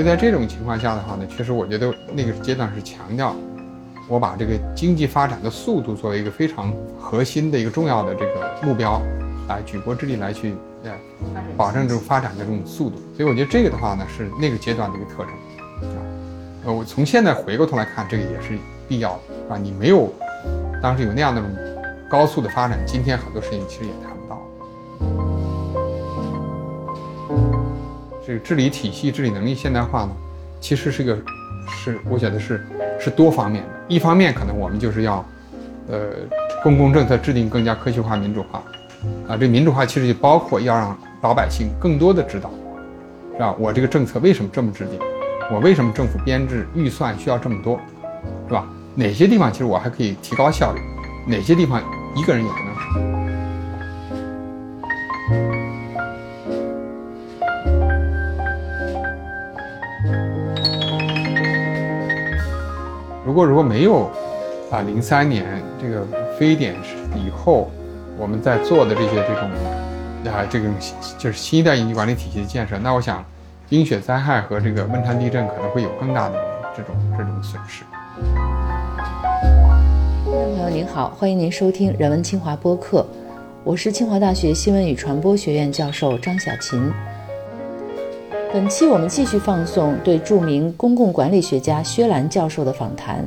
所以在这种情况下的话呢，确实我觉得那个阶段是强调，我把这个经济发展的速度作为一个非常核心的一个重要的这个目标，来举国之力来去呃保证这种发展的这种速度。所以我觉得这个的话呢，是那个阶段的一个特征啊。呃，我从现在回过头来看，这个也是必要的，是吧？你没有当时有那样的高速的发展，今天很多事情其实也谈这个治理体系、治理能力现代化呢，其实是个，是我觉得是是多方面的。一方面可能我们就是要，呃，公共政策制定更加科学化、民主化，啊，这民主化其实就包括要让老百姓更多的知道，是吧？我这个政策为什么这么制定？我为什么政府编制预算需要这么多，是吧？哪些地方其实我还可以提高效率？哪些地方一个人也不能省？如果如果没有啊，零三年这个非典以后，我们在做的这些这种啊，这种就是新一代应急管理体系的建设，那我想，冰雪灾害和这个汶川地震可能会有更大的这种这种损失。听众朋友您好，欢迎您收听人文清华播客，我是清华大学新闻与传播学院教授张小琴。本期我们继续放送对著名公共管理学家薛兰教授的访谈，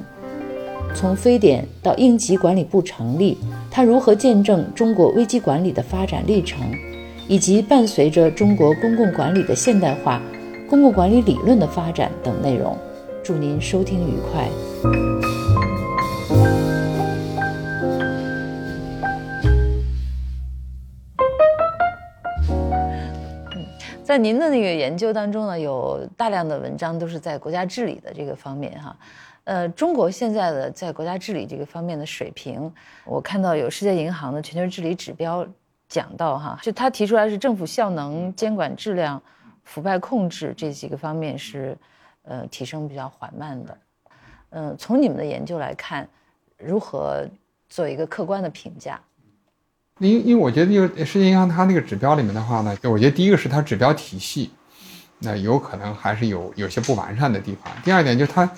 从非典到应急管理部成立，他如何见证中国危机管理的发展历程，以及伴随着中国公共管理的现代化、公共管理理论的发展等内容。祝您收听愉快。在您的那个研究当中呢，有大量的文章都是在国家治理的这个方面哈，呃，中国现在的在国家治理这个方面的水平，我看到有世界银行的全球治理指标讲到哈，就他提出来是政府效能、监管质量、腐败控制这几个方面是，呃，提升比较缓慢的，嗯，从你们的研究来看，如何做一个客观的评价？因因为我觉得，就世界银行它那个指标里面的话呢，我觉得第一个是它指标体系，那有可能还是有有些不完善的地方。第二点就是它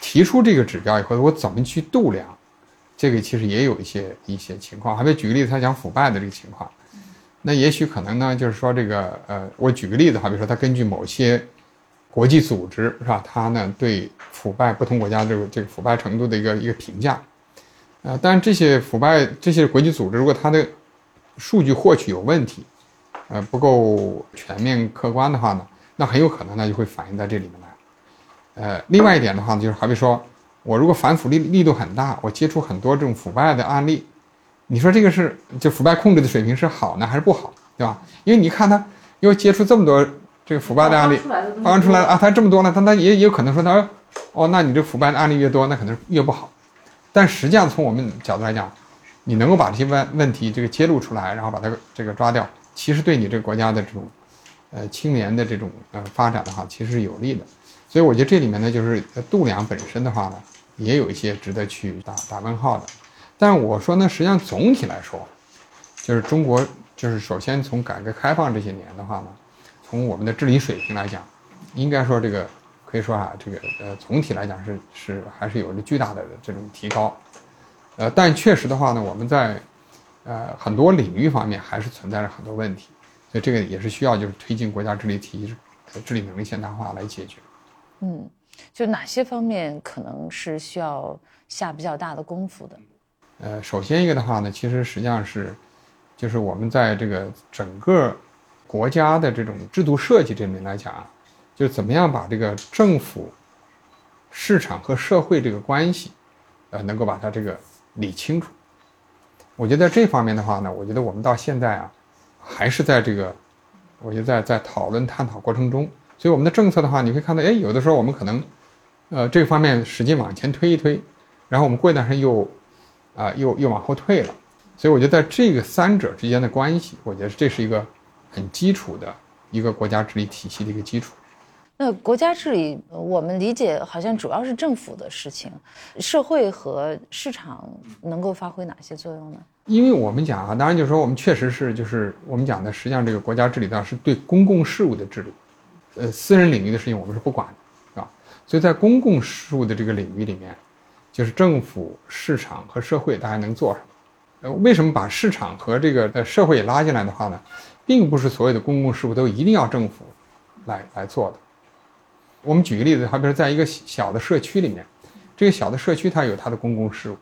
提出这个指标以后，我怎么去度量，这个其实也有一些一些情况。还别举个例子，他讲腐败的这个情况，那也许可能呢，就是说这个呃，我举个例子哈，比如说他根据某些国际组织是吧，他呢对腐败不同国家这个这个腐败程度的一个一个评价。啊，但这些腐败这些国际组织，如果它的数据获取有问题，呃，不够全面客观的话呢，那很有可能呢就会反映在这里面来。呃，另外一点的话呢，就是好比说我如果反腐力力度很大，我接触很多这种腐败的案例，你说这个是就腐败控制的水平是好呢还是不好，对吧？因为你看他又接触这么多这个腐败的案例，发现出来啊，他这么多了，他他也也有可能说他哦，那你这腐败的案例越多，那可能越不好。但实际上，从我们角度来讲，你能够把这些问问题这个揭露出来，然后把它这个抓掉，其实对你这个国家的这种，呃，青年的这种呃发展的话，其实是有利的。所以我觉得这里面呢，就是度量本身的话呢，也有一些值得去打打问号的。但我说呢，实际上总体来说，就是中国就是首先从改革开放这些年的话呢，从我们的治理水平来讲，应该说这个。可以说啊，这个呃，总体来讲是是还是有着巨大的这种提高，呃，但确实的话呢，我们在呃很多领域方面还是存在着很多问题，所以这个也是需要就是推进国家治理体系、治理能力现代化来解决。嗯，就哪些方面可能是需要下比较大的功夫的？呃，首先一个的话呢，其实实际上是就是我们在这个整个国家的这种制度设计这里面来讲啊。就怎么样把这个政府、市场和社会这个关系，呃，能够把它这个理清楚。我觉得在这方面的话呢，我觉得我们到现在啊，还是在这个，我觉得在在讨论探讨过程中。所以我们的政策的话，你会看到，哎，有的时候我们可能，呃，这方面使劲往前推一推，然后我们过一段时间又，啊，又又往后退了。所以我觉得在这个三者之间的关系，我觉得这是一个很基础的一个国家治理体系的一个基础。那国家治理，我们理解好像主要是政府的事情，社会和市场能够发挥哪些作用呢？因为我们讲啊，当然就是说我们确实是就是我们讲的，实际上这个国家治理上是对公共事务的治理，呃私人领域的事情我们是不管的，是吧？所以在公共事务的这个领域里面，就是政府、市场和社会大家能做什么？呃，为什么把市场和这个呃社会也拉进来的话呢？并不是所有的公共事务都一定要政府来来做的。我们举个例子，好比说在一个小的社区里面，这个小的社区它有它的公共事务。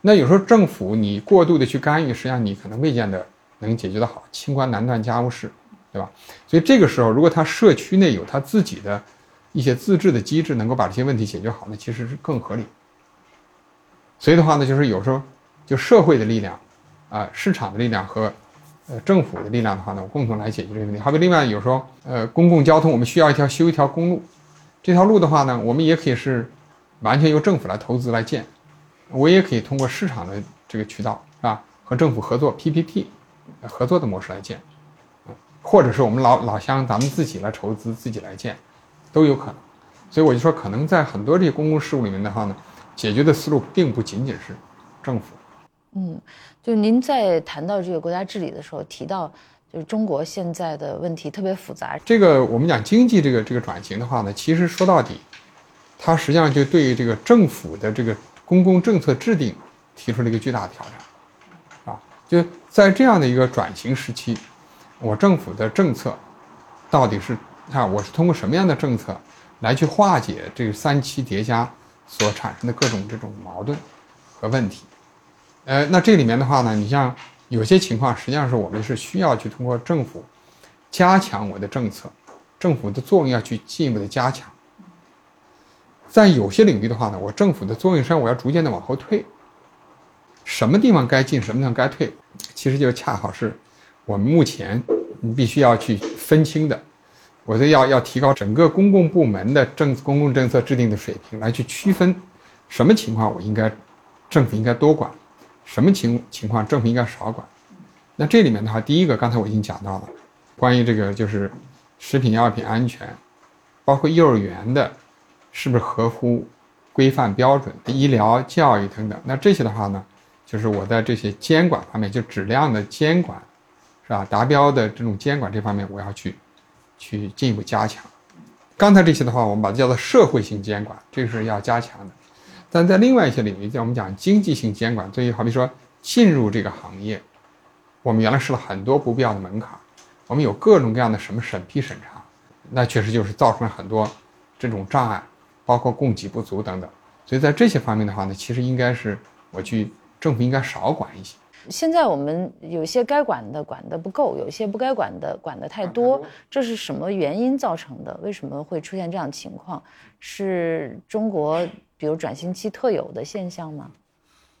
那有时候政府你过度的去干预，实际上你可能未见得能解决得好，清官难断家务事，对吧？所以这个时候，如果他社区内有他自己的一些自治的机制，能够把这些问题解决好，那其实是更合理。所以的话呢，就是有时候就社会的力量，啊，市场的力量和呃政府的力量的话呢，我共同来解决这个问题。好比另外有时候，呃，公共交通我们需要一条修一条公路，这条路的话呢，我们也可以是完全由政府来投资来建。我也可以通过市场的这个渠道，是吧？和政府合作 PPP，合作的模式来建，或者是我们老老乡咱们自己来筹资、自己来建，都有可能。所以我就说，可能在很多这些公共事务里面的话呢，解决的思路并不仅仅是政府。嗯，就您在谈到这个国家治理的时候提到，就是中国现在的问题特别复杂。这个我们讲经济这个这个转型的话呢，其实说到底，它实际上就对这个政府的这个。公共政策制定提出了一个巨大的挑战，啊，就在这样的一个转型时期，我政府的政策到底是啊，我是通过什么样的政策来去化解这个三期叠加所产生的各种这种矛盾和问题？呃，那这里面的话呢，你像有些情况，实际上是我们是需要去通过政府加强我的政策，政府的作用要去进一步的加强。在有些领域的话呢，我政府的作用上我要逐渐的往后退。什么地方该进，什么地方该退，其实就恰好是我们目前必须要去分清的。我的要要提高整个公共部门的政公共政策制定的水平，来去区分什么情况我应该政府应该多管，什么情情况政府应该少管。那这里面的话，第一个刚才我已经讲到了，关于这个就是食品药品安全，包括幼儿园的。是不是合乎规范标准？医疗、教育等等，那这些的话呢，就是我在这些监管方面，就质量的监管，是吧？达标的这种监管这方面，我要去去进一步加强。刚才这些的话，我们把它叫做社会性监管，这个是要加强的。但在另外一些领域，在我们讲经济性监管，对于好比说进入这个行业，我们原来设了很多不必要的门槛，我们有各种各样的什么审批审查，那确实就是造成了很多这种障碍。包括供给不足等等，所以在这些方面的话呢，其实应该是我去政府应该少管一些。现在我们有些该管的管的不够，有些不该管的管的太多，这是什么原因造成的？为什么会出现这样情况？是中国比如转型期特有的现象吗？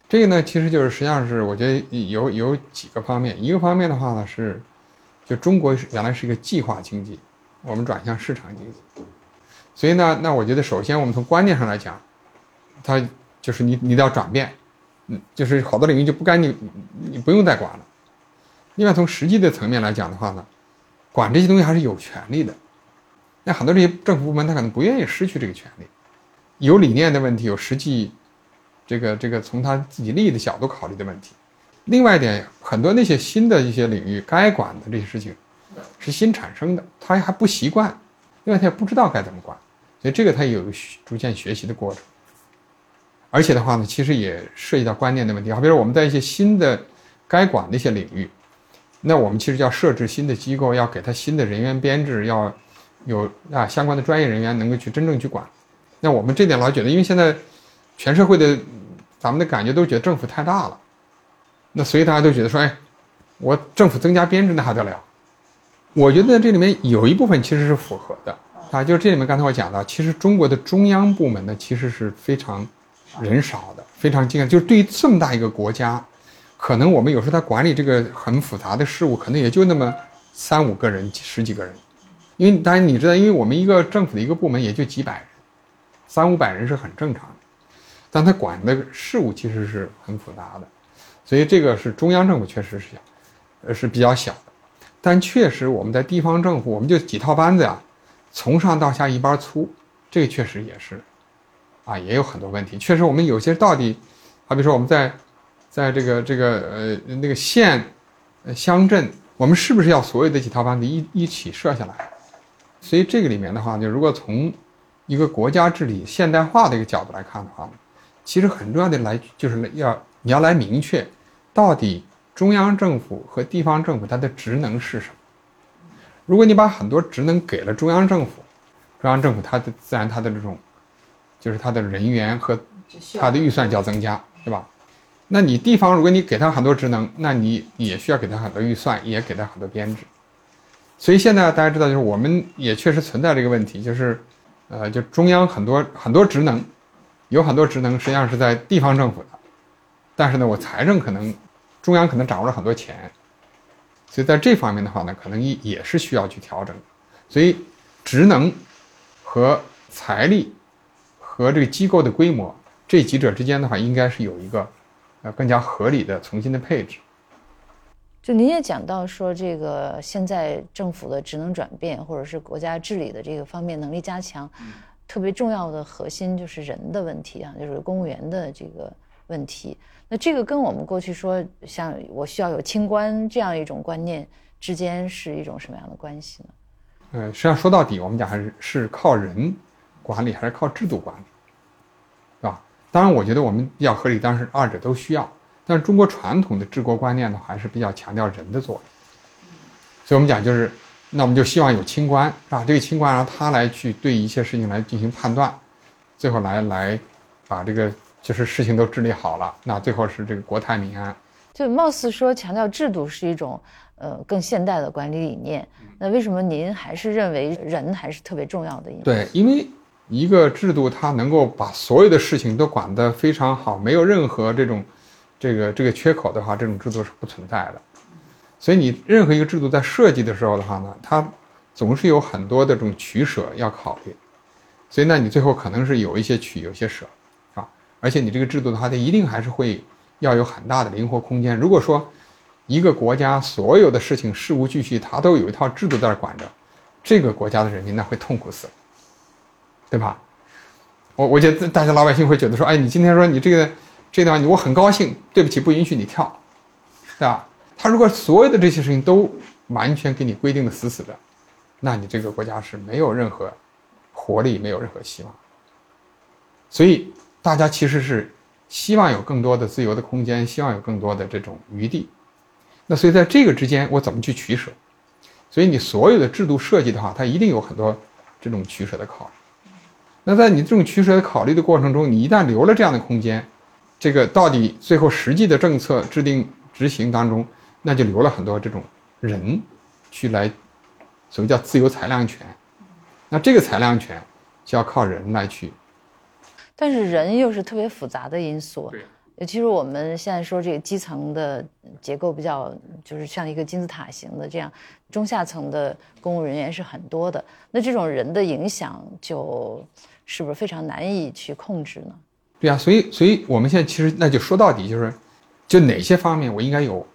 这个呢，其实就是实际上是我觉得有有几个方面。一个方面的话呢是，就中国原来是一个计划经济，我们转向市场经济。所以呢，那我觉得首先我们从观念上来讲，它就是你你得要转变，嗯，就是好多领域就不该你你不用再管了。另外从实际的层面来讲的话呢，管这些东西还是有权利的。那很多这些政府部门他可能不愿意失去这个权利，有理念的问题，有实际这个这个从他自己利益的角度考虑的问题。另外一点，很多那些新的一些领域该管的这些事情是新产生的，他还不习惯，另外他也不知道该怎么管。所以这个它有逐渐学习的过程，而且的话呢，其实也涉及到观念的问题。好，比如我们在一些新的该管的一些领域，那我们其实要设置新的机构，要给他新的人员编制，要有啊相关的专业人员能够去真正去管。那我们这点老觉得，因为现在全社会的咱们的感觉都觉得政府太大了，那所以大家都觉得说，哎，我政府增加编制那还得了？我觉得这里面有一部分其实是符合的。啊，就是这里面刚才我讲到，其实中国的中央部门呢，其实是非常人少的，非常惊讶。就是对于这么大一个国家，可能我们有时候他管理这个很复杂的事务，可能也就那么三五个人、十几个人。因为当然你知道，因为我们一个政府的一个部门也就几百人，三五百人是很正常的。但他管的事务其实是很复杂的，所以这个是中央政府确实是小，呃是比较小的。但确实我们在地方政府，我们就几套班子呀。从上到下一般粗，这个确实也是，啊，也有很多问题。确实，我们有些到底，好比说我们在，在这个这个呃那个县，呃乡镇，我们是不是要所有的几套班子一一起设下来？所以这个里面的话，就如果从一个国家治理现代化的一个角度来看的话，其实很重要的来就是要你要来明确，到底中央政府和地方政府它的职能是什么。如果你把很多职能给了中央政府，中央政府它的自然它的这种，就是它的人员和它的预算就要增加，对吧？那你地方如果你给他很多职能，那你也需要给他很多预算，也给他很多编制。所以现在大家知道，就是我们也确实存在这个问题，就是，呃，就中央很多很多职能，有很多职能实际上是在地方政府的，但是呢，我财政可能中央可能掌握了很多钱，所以在这方面的话呢，可能也也是需要去调整。所以，职能和财力和这个机构的规模这几者之间的话，应该是有一个呃更加合理的重新的配置。就您也讲到说，这个现在政府的职能转变，或者是国家治理的这个方面能力加强，特别重要的核心就是人的问题啊，就是公务员的这个问题。那这个跟我们过去说，像我需要有清官这样一种观念之间是一种什么样的关系呢？呃，实际上说到底，我们讲还是是靠人管理，还是靠制度管理，是吧？当然，我觉得我们比较合理，当然是二者都需要。但是中国传统的治国观念呢，还是比较强调人的作用，所以我们讲就是，那我们就希望有清官，是吧？这个清官让他来去对一些事情来进行判断，最后来来把这个就是事情都治理好了，那最后是这个国泰民安。就貌似说强调制度是一种呃更现代的管理理念，那为什么您还是认为人还是特别重要的？对，因为一个制度它能够把所有的事情都管得非常好，没有任何这种。这个这个缺口的话，这种制度是不存在的，所以你任何一个制度在设计的时候的话呢，它总是有很多的这种取舍要考虑，所以呢，你最后可能是有一些取，有些舍，啊？而且你这个制度的话，它一定还是会要有很大的灵活空间。如果说一个国家所有的事情事无巨细，它都有一套制度在那管着，这个国家的人民那会痛苦死，对吧？我我觉得大家老百姓会觉得说，哎，你今天说你这个。这段你我很高兴，对不起，不允许你跳，对吧？他如果所有的这些事情都完全给你规定的死死的，那你这个国家是没有任何活力，没有任何希望。所以大家其实是希望有更多的自由的空间，希望有更多的这种余地。那所以在这个之间，我怎么去取舍？所以你所有的制度设计的话，它一定有很多这种取舍的考虑。那在你这种取舍的考虑的过程中，你一旦留了这样的空间，这个到底最后实际的政策制定执行当中，那就留了很多这种人，去来，所谓叫自由裁量权，那这个裁量权就要靠人来去。但是人又是特别复杂的因素，尤，其是我们现在说这个基层的结构比较，就是像一个金字塔型的这样，中下层的公务人员是很多的，那这种人的影响就是不是非常难以去控制呢？对啊，所以，所以我们现在其实那就说到底就是，就哪些方面我应该有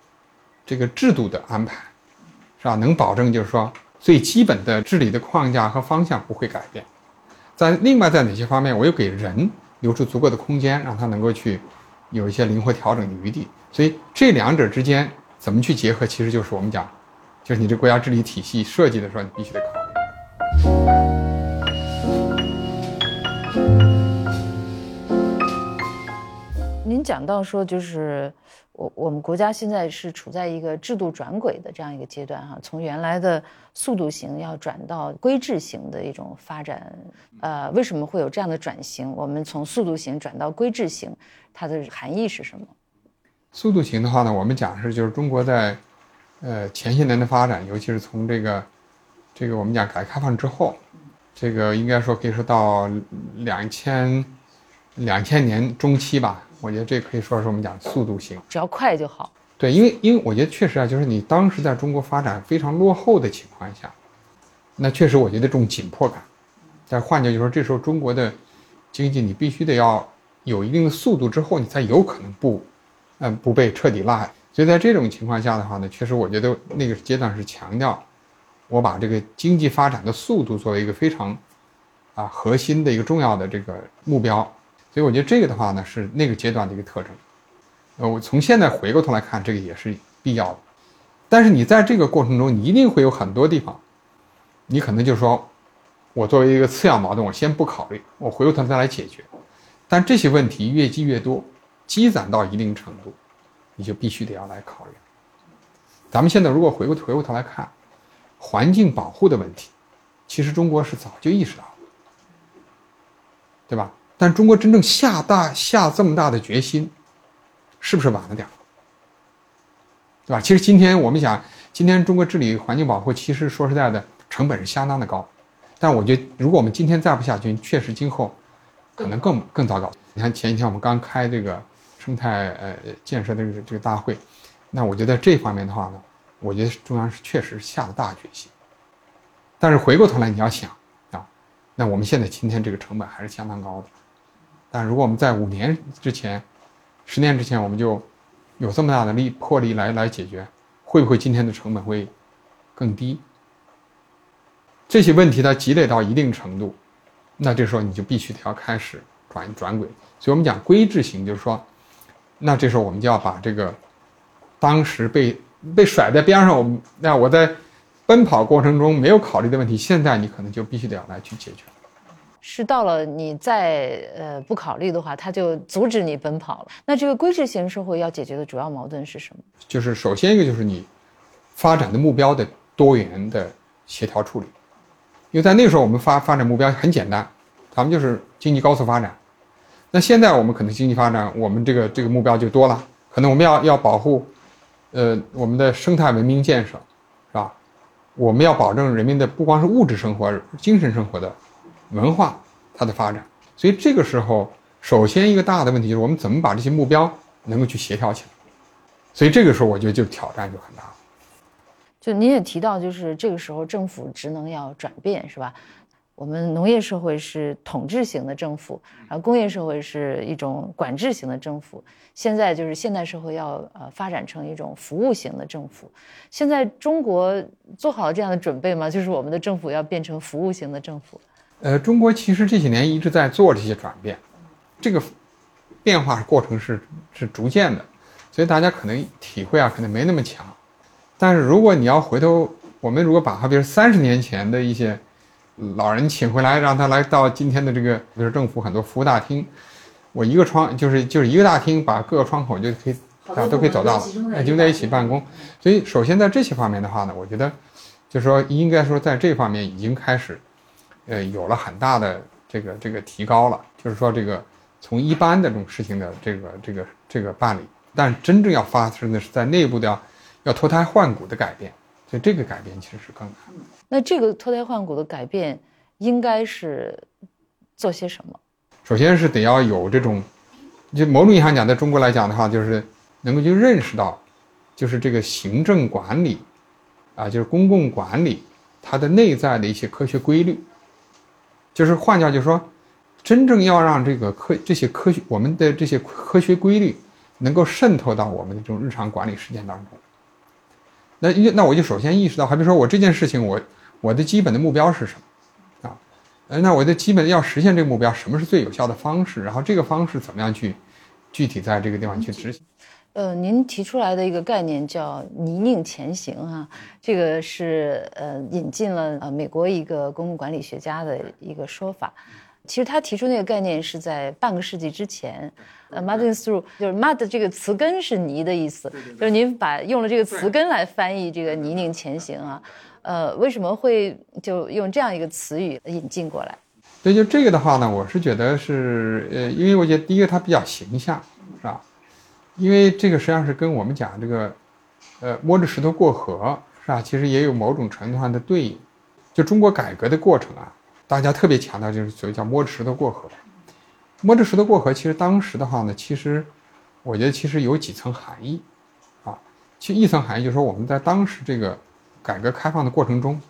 这个制度的安排，是吧？能保证就是说最基本的治理的框架和方向不会改变。在另外在哪些方面，我又给人留出足够的空间，让他能够去有一些灵活调整的余地。所以这两者之间怎么去结合，其实就是我们讲，就是你这国家治理体系设计的时候，你必须得考虑。讲到说，就是我我们国家现在是处在一个制度转轨的这样一个阶段哈，从原来的速度型要转到规制型的一种发展，呃，为什么会有这样的转型？我们从速度型转到规制型，它的含义是什么？速度型的话呢，我们讲是就是中国在呃前些年的发展，尤其是从这个这个我们讲改革开放之后，这个应该说可以说到两千两千年中期吧。我觉得这可以说是我们讲速度型，只要快就好。对，因为因为我觉得确实啊，就是你当时在中国发展非常落后的情况下，那确实我觉得这种紧迫感。但换句话说，这时候中国的经济你必须得要有一定的速度之后，你才有可能不，嗯，不被彻底落下。所以在这种情况下的话呢，确实我觉得那个阶段是强调我把这个经济发展的速度作为一个非常啊核心的一个重要的这个目标。所以我觉得这个的话呢，是那个阶段的一个特征。呃，我从现在回过头来看，这个也是必要的。但是你在这个过程中，你一定会有很多地方，你可能就是说我作为一个次要矛盾，我先不考虑，我回过头再来解决。但这些问题越积越多，积攒到一定程度，你就必须得要来考虑。咱们现在如果回过回过头来看，环境保护的问题，其实中国是早就意识到了，对吧？但中国真正下大下这么大的决心，是不是晚了点儿？对吧？其实今天我们想，今天中国治理环境保护，其实说实在的，成本是相当的高。但我觉得，如果我们今天再不下去，确实今后可能更更糟糕。你看前几天我们刚开这个生态呃建设的这个这个大会，那我觉得这方面的话呢，我觉得中央是确实下了大决心。但是回过头来你要想啊，那我们现在今天这个成本还是相当高的。但如果我们在五年之前、十年之前，我们就有这么大的力魄力来来解决，会不会今天的成本会更低？这些问题它积累到一定程度，那这时候你就必须得要开始转转轨。所以我们讲规制型，就是说，那这时候我们就要把这个当时被被甩在边上，我那我在奔跑过程中没有考虑的问题，现在你可能就必须得要来去解决。是到了你再呃不考虑的话，他就阻止你奔跑了。那这个规制型社会要解决的主要矛盾是什么？就是首先一个就是你发展的目标的多元的协调处理，因为在那个时候我们发发展目标很简单，咱们就是经济高速发展。那现在我们可能经济发展，我们这个这个目标就多了，可能我们要要保护，呃，我们的生态文明建设，是吧？我们要保证人民的不光是物质生活，精神生活的。文化它的发展，所以这个时候，首先一个大的问题就是我们怎么把这些目标能够去协调起来。所以这个时候，我觉得就挑战就很大。就您也提到，就是这个时候政府职能要转变，是吧？我们农业社会是统治型的政府，然后工业社会是一种管制型的政府。现在就是现代社会要呃发展成一种服务型的政府。现在中国做好了这样的准备吗？就是我们的政府要变成服务型的政府。呃，中国其实这几年一直在做这些转变，这个变化过程是是逐渐的，所以大家可能体会啊，可能没那么强。但是如果你要回头，我们如果把它比如三十年前的一些老人请回来，让他来到今天的这个，比如政府很多服务大厅，我一个窗就是就是一个大厅，把各个窗口就可以啊都可以走到了，集中在一起办公。所以首先在这些方面的话呢，我觉得就是说应该说在这方面已经开始。呃，有了很大的这个这个提高了，就是说这个从一般的这种事情的这个这个这个办理，但真正要发生的是在内部的要要脱胎换骨的改变，所以这个改变其实是更难。那这个脱胎换骨的改变应该是做些什么？首先是得要有这种，就某种意义上讲，在中国来讲的话，就是能够去认识到，就是这个行政管理啊，就是公共管理它的内在的一些科学规律。就是换句话就是说，真正要让这个科这些科学我们的这些科学规律能够渗透到我们的这种日常管理实践当中。那那我就首先意识到，好比如说我这件事情，我我的基本的目标是什么啊？那我的基本要实现这个目标，什么是最有效的方式？然后这个方式怎么样去具体在这个地方去执行？呃，您提出来的一个概念叫“泥泞前行”啊，这个是呃引进了呃美国一个公共管理学家的一个说法。其实他提出那个概念是在半个世纪之前。呃，mudding through 就是 mud 这个词根是泥的意思，就是您把用了这个词根来翻译这个“泥泞前行”啊。呃，为什么会就用这样一个词语引进过来？对，就这个的话呢，我是觉得是呃，因为我觉得第一个它比较形象，是吧？因为这个实际上是跟我们讲这个，呃，摸着石头过河，是吧？其实也有某种程度上的对应。就中国改革的过程啊，大家特别强调就是所谓叫摸着石头过河。摸着石头过河，其实当时的话呢，其实我觉得其实有几层含义，啊，其实一层含义就是说我们在当时这个改革开放的过程中，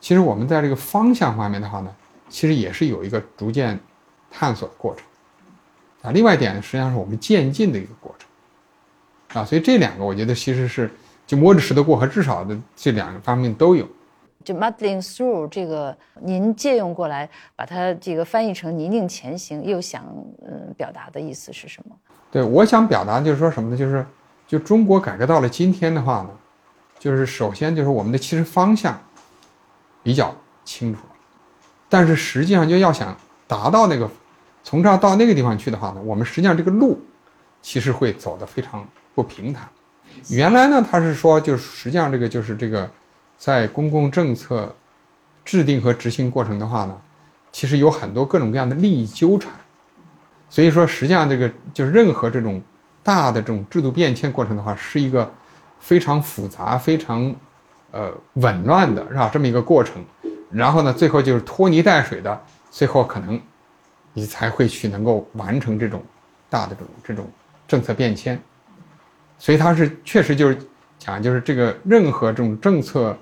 其实我们在这个方向方面的话呢，其实也是有一个逐渐探索的过程。啊，另外一点，实际上是我们渐进的一个过程。啊，所以这两个我觉得其实是就摸着石头过河，至少的这两个方面都有。就 muddling through 这个，您借用过来，把它这个翻译成泥泞前行，又想嗯表达的意思是什么？对，我想表达就是说什么呢？就是就中国改革到了今天的话呢，就是首先就是我们的其实方向比较清楚，但是实际上就要想达到那个从这儿到那个地方去的话呢，我们实际上这个路其实会走得非常不平坦。原来呢，他是说就是实际上这个就是这个在公共政策制定和执行过程的话呢，其实有很多各种各样的利益纠缠。所以说，实际上这个就是任何这种大的这种制度变迁过程的话，是一个非常复杂、非常呃紊乱的，是吧？这么一个过程。然后呢，最后就是拖泥带水的，最后可能你才会去能够完成这种大的这种这种政策变迁。所以它是确实就是讲，就是这个任何这种政策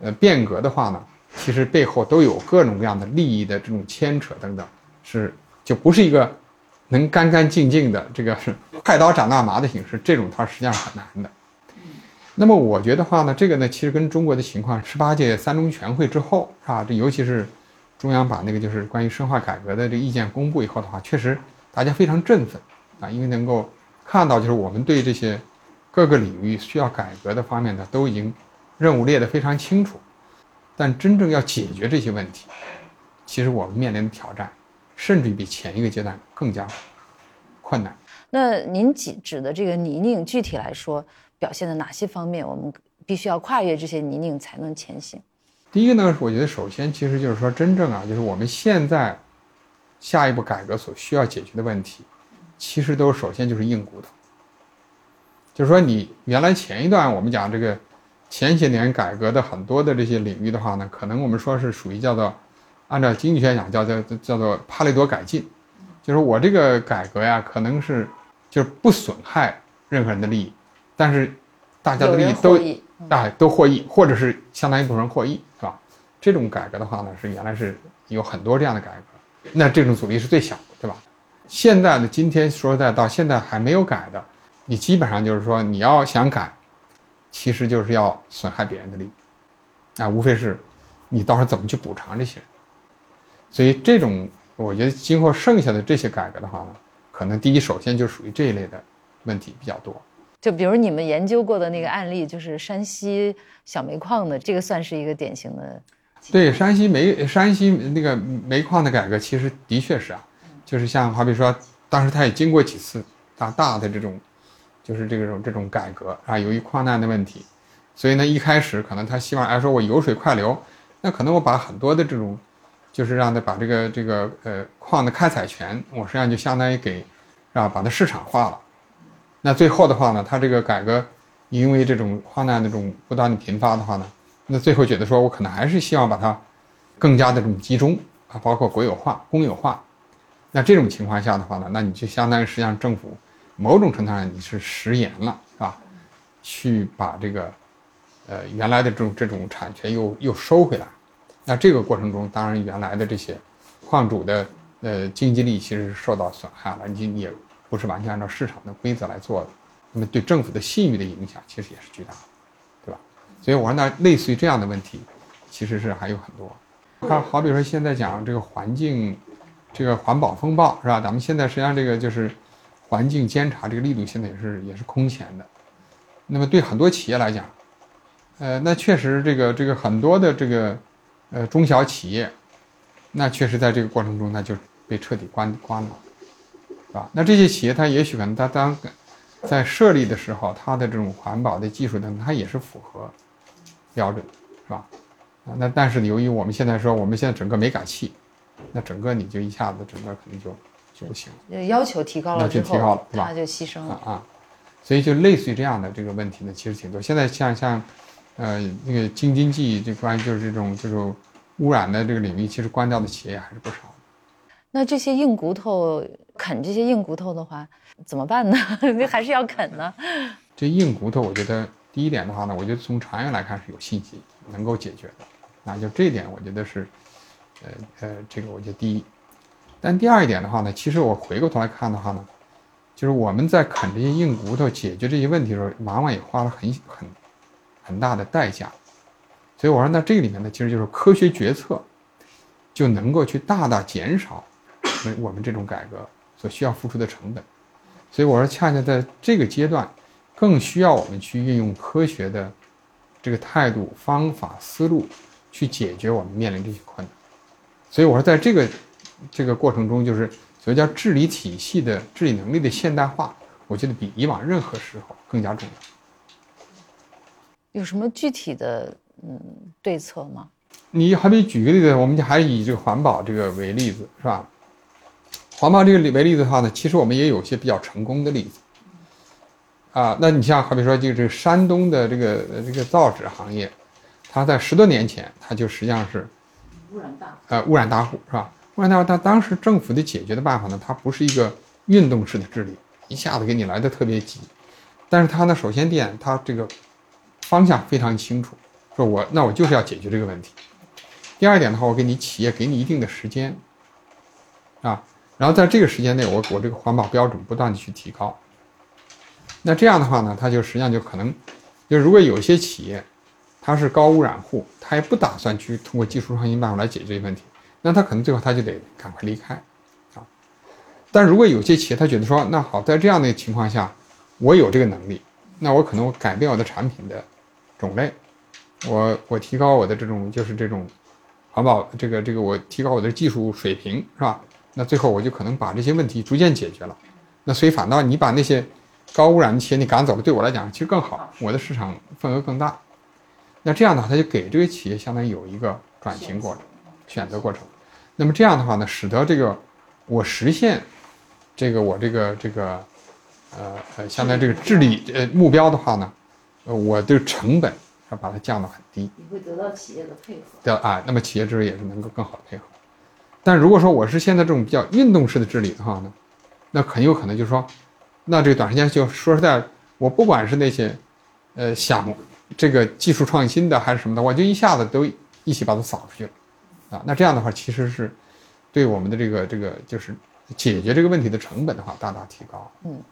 呃变革的话呢，其实背后都有各种各样的利益的这种牵扯等等，是就不是一个。能干干净净的这个 是快刀斩乱麻的形式，这种它实际上很难的。那么我觉得话呢，这个呢其实跟中国的情况，十八届三中全会之后啊，这尤其是中央把那个就是关于深化改革的这个意见公布以后的话，确实大家非常振奋啊，因为能够看到就是我们对这些各个领域需要改革的方面呢，都已经任务列得非常清楚。但真正要解决这些问题，其实我们面临的挑战。甚至比前一个阶段更加困难。那您指指的这个泥泞，具体来说表现的哪些方面？我们必须要跨越这些泥泞才能前行。第一个呢，我觉得首先其实就是说，真正啊，就是我们现在下一步改革所需要解决的问题，其实都首先就是硬骨头。就是说，你原来前一段我们讲这个前些年改革的很多的这些领域的话呢，可能我们说是属于叫做。按照经济学讲，叫叫叫做帕累多改进，就是我这个改革呀，可能是就是不损害任何人的利益，但是大家的利益都啊都获益，或者是相当一部分人获益，是吧？这种改革的话呢，是原来是有很多这样的改革，那这种阻力是最小的，对吧？现在呢，今天说实在到现在还没有改的，你基本上就是说你要想改，其实就是要损害别人的利益，啊，无非是你到时候怎么去补偿这些人。所以这种，我觉得今后剩下的这些改革的话呢，可能第一首先就属于这一类的问题比较多。就比如你们研究过的那个案例，就是山西小煤矿的，这个算是一个典型的。对，山西煤山西那个煤矿的改革，其实的确是啊，就是像好比说，当时他也经过几次大大的这种，就是这种这种改革啊，由于矿难的问题，所以呢一开始可能他希望哎说我油水快流，那可能我把很多的这种。就是让他把这个这个呃矿的开采权，我实际上就相当于给，啊把它市场化了。那最后的话呢，他这个改革，因为这种矿难那种不断的频发的话呢，那最后觉得说我可能还是希望把它更加的这种集中啊，包括国有化、公有化。那这种情况下的话呢，那你就相当于实际上政府某种程度上你是食言了，是吧？去把这个呃原来的这种这种产权又又收回来。那这个过程中，当然原来的这些矿主的呃经济力其实是受到损害了，你也不是完全按照市场的规则来做的，那么对政府的信誉的影响其实也是巨大的，对吧？所以我说那类似于这样的问题，其实是还有很多。看，好比说现在讲这个环境，这个环保风暴是吧？咱们现在实际上这个就是环境监察这个力度现在也是也是空前的。那么对很多企业来讲，呃，那确实这个这个很多的这个。呃，中小企业，那确实在这个过程中，那就被彻底关关了，是吧？那这些企业，它也许可能它当在设立的时候，它的这种环保的技术等，它也是符合标准，是吧？啊，那但是由于我们现在说，我们现在整个没改气，那整个你就一下子整个肯定就就不行。要求提高了之后，它就牺牲了啊。所以就类似于这样的这个问题呢，其实挺多。现在像像。呃，那个京津冀这关于就是这种这种污染的这个领域，其实关掉的企业还是不少。那这些硬骨头啃这些硬骨头的话，怎么办呢？还是要啃呢？这硬骨头，我觉得第一点的话呢，我觉得从长远来看是有信息能够解决的。那就这一点，我觉得是，呃呃，这个我觉得第一。但第二一点的话呢，其实我回过头来看的话呢，就是我们在啃这些硬骨头解决这些问题的时候，往往也花了很很。很大的代价，所以我说，那这里面呢，其实就是科学决策，就能够去大大减少我们我们这种改革所需要付出的成本。所以我说，恰恰在这个阶段，更需要我们去运用科学的这个态度、方法、思路，去解决我们面临这些困难。所以我说在这个这个过程中，就是所谓叫治理体系的治理能力的现代化，我觉得比以往任何时候更加重要。有什么具体的嗯对策吗？你还比举个例子，我们就还以这个环保这个为例子，是吧？环保这个为例子的话呢，其实我们也有些比较成功的例子。啊，那你像好比说，就是山东的这个这个造纸行业，它在十多年前，它就实际上是污染大呃污染大户，是吧？污染大户，它当时政府的解决的办法呢，它不是一个运动式的治理，一下子给你来的特别急，但是它呢，首先点，它这个方向非常清楚，说我那我就是要解决这个问题。第二点的话，我给你企业给你一定的时间，啊，然后在这个时间内，我我这个环保标准不断的去提高。那这样的话呢，它就实际上就可能，就如果有些企业，它是高污染户，它也不打算去通过技术创新办法来解决这个问题，那他可能最后他就得赶快离开，啊。但如果有些企业他觉得说，那好，在这样的情况下，我有这个能力，那我可能我改变我的产品的种类，我我提高我的这种就是这种环保这个这个我提高我的技术水平是吧？那最后我就可能把这些问题逐渐解决了，那所以反倒你把那些。高污染的企业你赶走了，对我来讲其实更好，我的市场份额更大。那这样的话，他就给这个企业相当于有一个转型过程、选择过程。那么这样的话呢，使得这个我实现这个我这个这个呃呃，相当于这个治理呃目标的话呢，呃，我的成本要把它降到很低。你会得到企业的配合。对啊，那么企业治理也是能够更好的配合。但如果说我是现在这种比较运动式的治理的话呢，那很有可能就是说。那这个短时间就说实在，我不管是那些，呃，想这个技术创新的还是什么的，我就一下子都一起把它扫出去了，啊，那这样的话其实是对我们的这个这个就是解决这个问题的成本的话大大提高。嗯，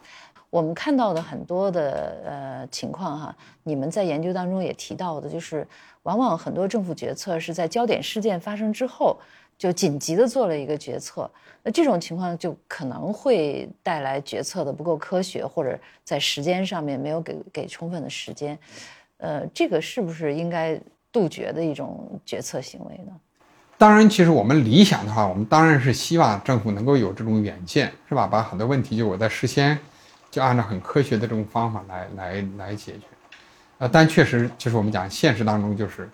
我们看到的很多的呃情况哈，你们在研究当中也提到的，就是往往很多政府决策是在焦点事件发生之后。就紧急的做了一个决策，那这种情况就可能会带来决策的不够科学，或者在时间上面没有给给充分的时间，呃，这个是不是应该杜绝的一种决策行为呢？当然，其实我们理想的话，我们当然是希望政府能够有这种远见，是吧？把很多问题就我在事先就按照很科学的这种方法来来来解决，呃，但确实就是我们讲现实当中就是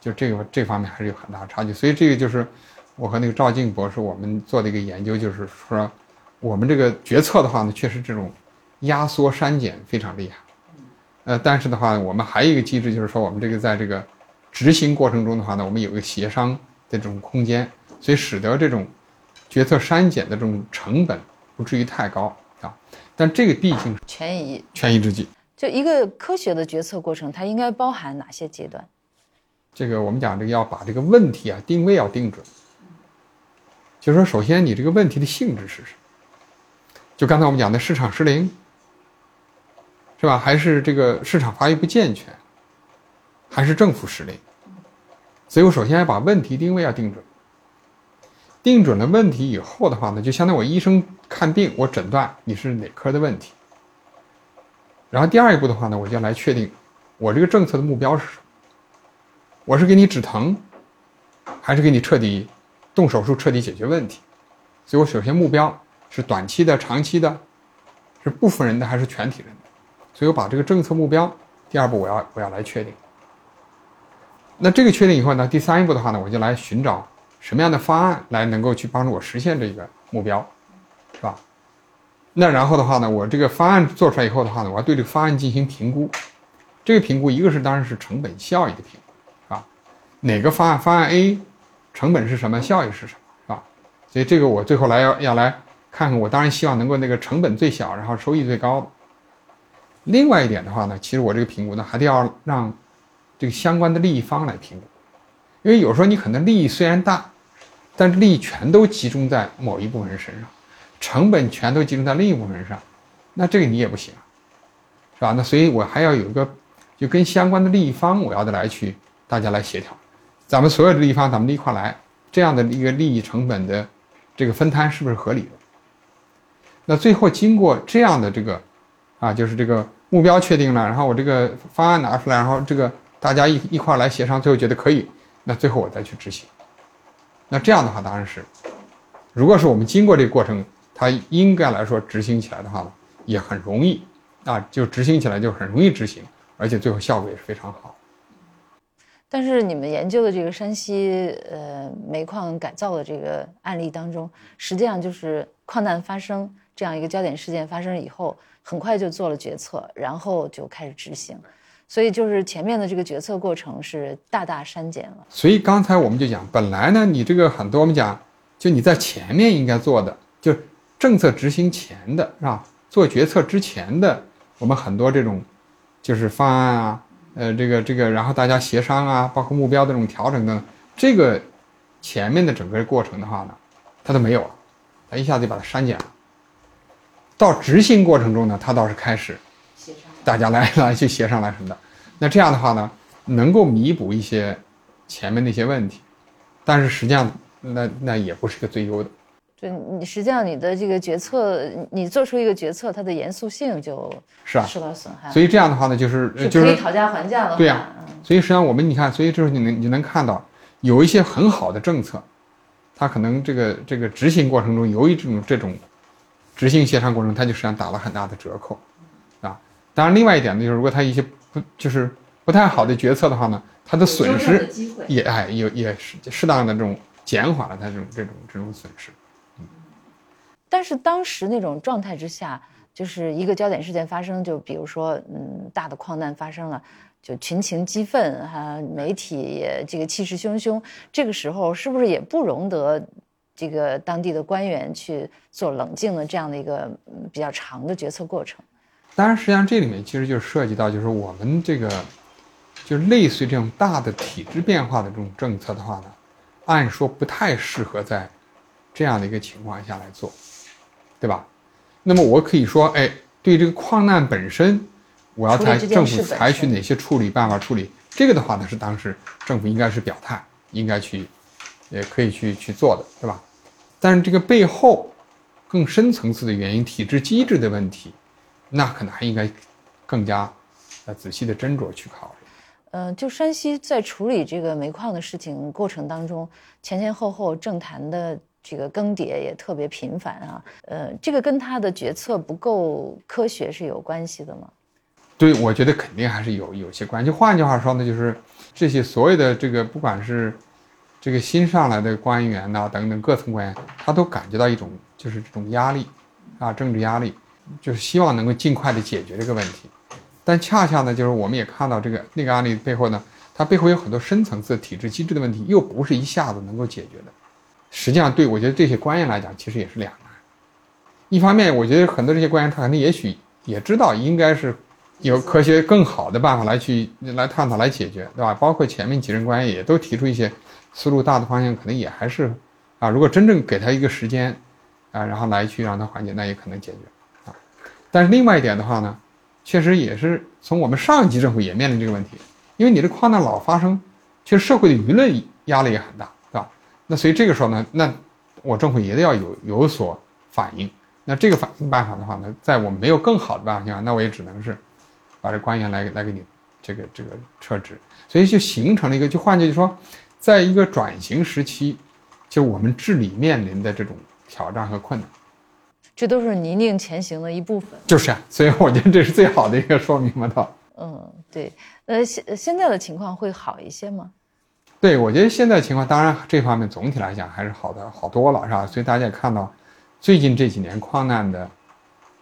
就这个这方面还是有很大差距，所以这个就是。我和那个赵静博士，我们做的一个研究，就是说，我们这个决策的话呢，确实这种压缩删减非常厉害。呃，但是的话，我们还有一个机制，就是说，我们这个在这个执行过程中的话呢，我们有一个协商的这种空间，所以使得这种决策删减的这种成本不至于太高啊。但这个毕竟权宜权宜之计。就一个科学的决策过程，它应该包含哪些阶段？这个我们讲这个要把这个问题啊定位要定准。就是说，首先你这个问题的性质是什么？就刚才我们讲的市场失灵，是吧？还是这个市场发育不健全，还是政府失灵？所以我首先要把问题定位要定准。定准了问题以后的话呢，就相当于我医生看病，我诊断你是哪科的问题。然后第二一步的话呢，我就要来确定我这个政策的目标是什么？我是给你止疼，还是给你彻底？动手术彻底解决问题，所以我首先目标是短期的、长期的，是部分人的还是全体人的？所以我把这个政策目标，第二步我要我要来确定。那这个确定以后呢，第三一步的话呢，我就来寻找什么样的方案来能够去帮助我实现这个目标，是吧？那然后的话呢，我这个方案做出来以后的话呢，我要对这个方案进行评估。这个评估一个是当然是成本效益的评估，是吧？哪个方案方案 A？成本是什么？效益是什么？是吧？所以这个我最后来要要来看看。我当然希望能够那个成本最小，然后收益最高的。另外一点的话呢，其实我这个评估呢，还得要让这个相关的利益方来评估，因为有时候你可能利益虽然大，但是利益全都集中在某一部分人身上，成本全都集中在另一部分人上，那这个你也不行，是吧？那所以我还要有一个，就跟相关的利益方，我要的来去大家来协调。咱们所有的利益方，咱们一块来，这样的一个利益成本的这个分摊是不是合理的？那最后经过这样的这个，啊，就是这个目标确定了，然后我这个方案拿出来，然后这个大家一一块来协商，最后觉得可以，那最后我再去执行。那这样的话当然是，如果是我们经过这个过程，它应该来说执行起来的话，也很容易啊，就执行起来就很容易执行，而且最后效果也是非常好。但是你们研究的这个山西呃煤矿改造的这个案例当中，实际上就是矿难发生这样一个焦点事件发生以后，很快就做了决策，然后就开始执行，所以就是前面的这个决策过程是大大删减了。所以刚才我们就讲，本来呢，你这个很多我们讲，就你在前面应该做的，就政策执行前的是吧？做决策之前的，我们很多这种就是方案啊。呃，这个这个，然后大家协商啊，包括目标的这种调整等，这个前面的整个过程的话呢，它都没有了，它一下子就把它删减了。到执行过程中呢，它倒是开始大家来来去协商来什么的。那这样的话呢，能够弥补一些前面那些问题，但是实际上那那也不是个最优的。就你实际上你的这个决策，你做出一个决策，它的严肃性就是啊受到损害。所以这样的话呢，就是就是可以讨价还价的。对呀，所以实际上我们你看，所以就是你能你能看到有一些很好的政策，它可能这个这个执行过程中由于这种这种执行协商过程，它就实际上打了很大的折扣，啊。当然，另外一点呢，就是如果他一些不就是不太好的决策的话呢，他的损失也哎也也是适当的这种减缓了他这种这种这种损失。嗯但是当时那种状态之下，就是一个焦点事件发生，就比如说，嗯，大的矿难发生了，就群情激愤哈，媒体也这个气势汹汹。这个时候是不是也不容得这个当地的官员去做冷静的这样的一个比较长的决策过程？当然，实际上这里面其实就涉及到，就是我们这个，就是类似于这种大的体制变化的这种政策的话呢，按说不太适合在这样的一个情况下来做。对吧？那么我可以说，哎，对这个矿难本身，我要采政府采取哪些处理办法处理？这个的话呢，是当时政府应该是表态，应该去，也可以去去做的，对吧？但是这个背后更深层次的原因，体制机制的问题，那可能还应该更加呃仔细的斟酌去考虑。嗯，就山西在处理这个煤矿的事情过程当中，前前后后政坛的。这个更迭也特别频繁啊，呃，这个跟他的决策不够科学是有关系的吗？对，我觉得肯定还是有有些关系。换句话说呢，就是这些所有的这个，不管是这个新上来的官员呐，等等各层官员，他都感觉到一种就是这种压力啊，政治压力，就是希望能够尽快的解决这个问题。但恰恰呢，就是我们也看到这个那个案例背后呢，它背后有很多深层次体制机制的问题，又不是一下子能够解决的。实际上，对我觉得这些官员来讲，其实也是两难。一方面，我觉得很多这些官员，他可能也许也知道，应该是有科学更好的办法来去来探讨、来解决，对吧？包括前面几任官员也都提出一些思路、大的方向，可能也还是啊。如果真正给他一个时间啊，然后来去让他缓解，那也可能解决。但是另外一点的话呢，确实也是从我们上一级政府也面临这个问题，因为你这矿难老发生，其实社会的舆论压力也很大。那所以这个时候呢，那我政府也得要有有所反应。那这个反应办法的话呢，在我们没有更好的办法下，那我也只能是把这官员来来给你这个这个撤职。所以就形成了一个，就换句话说，在一个转型时期，就我们治理面临的这种挑战和困难，这都是泥泞前行的一部分。就是啊，所以我觉得这是最好的一个说明嘛，都。嗯，对。呃，现现在的情况会好一些吗？对，我觉得现在情况，当然这方面总体来讲还是好的好多了，是吧？所以大家也看到，最近这几年矿难的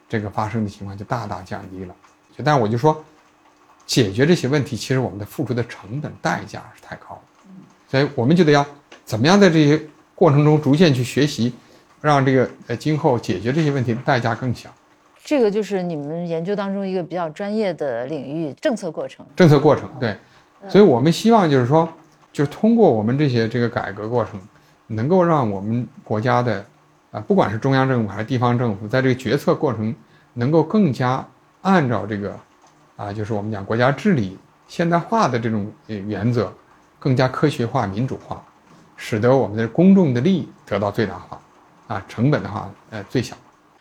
这个发生的情况就大大降低了。就，但我就说，解决这些问题，其实我们的付出的成本代价是太高了。所以我们就得要怎么样在这些过程中逐渐去学习，让这个呃今后解决这些问题的代价更小。这个就是你们研究当中一个比较专业的领域——政策过程。政策过程，对。所以我们希望就是说。就是通过我们这些这个改革过程，能够让我们国家的，啊，不管是中央政府还是地方政府，在这个决策过程能够更加按照这个，啊，就是我们讲国家治理现代化的这种原则，更加科学化、民主化，使得我们的公众的利益得到最大化，啊，成本的话，呃，最小。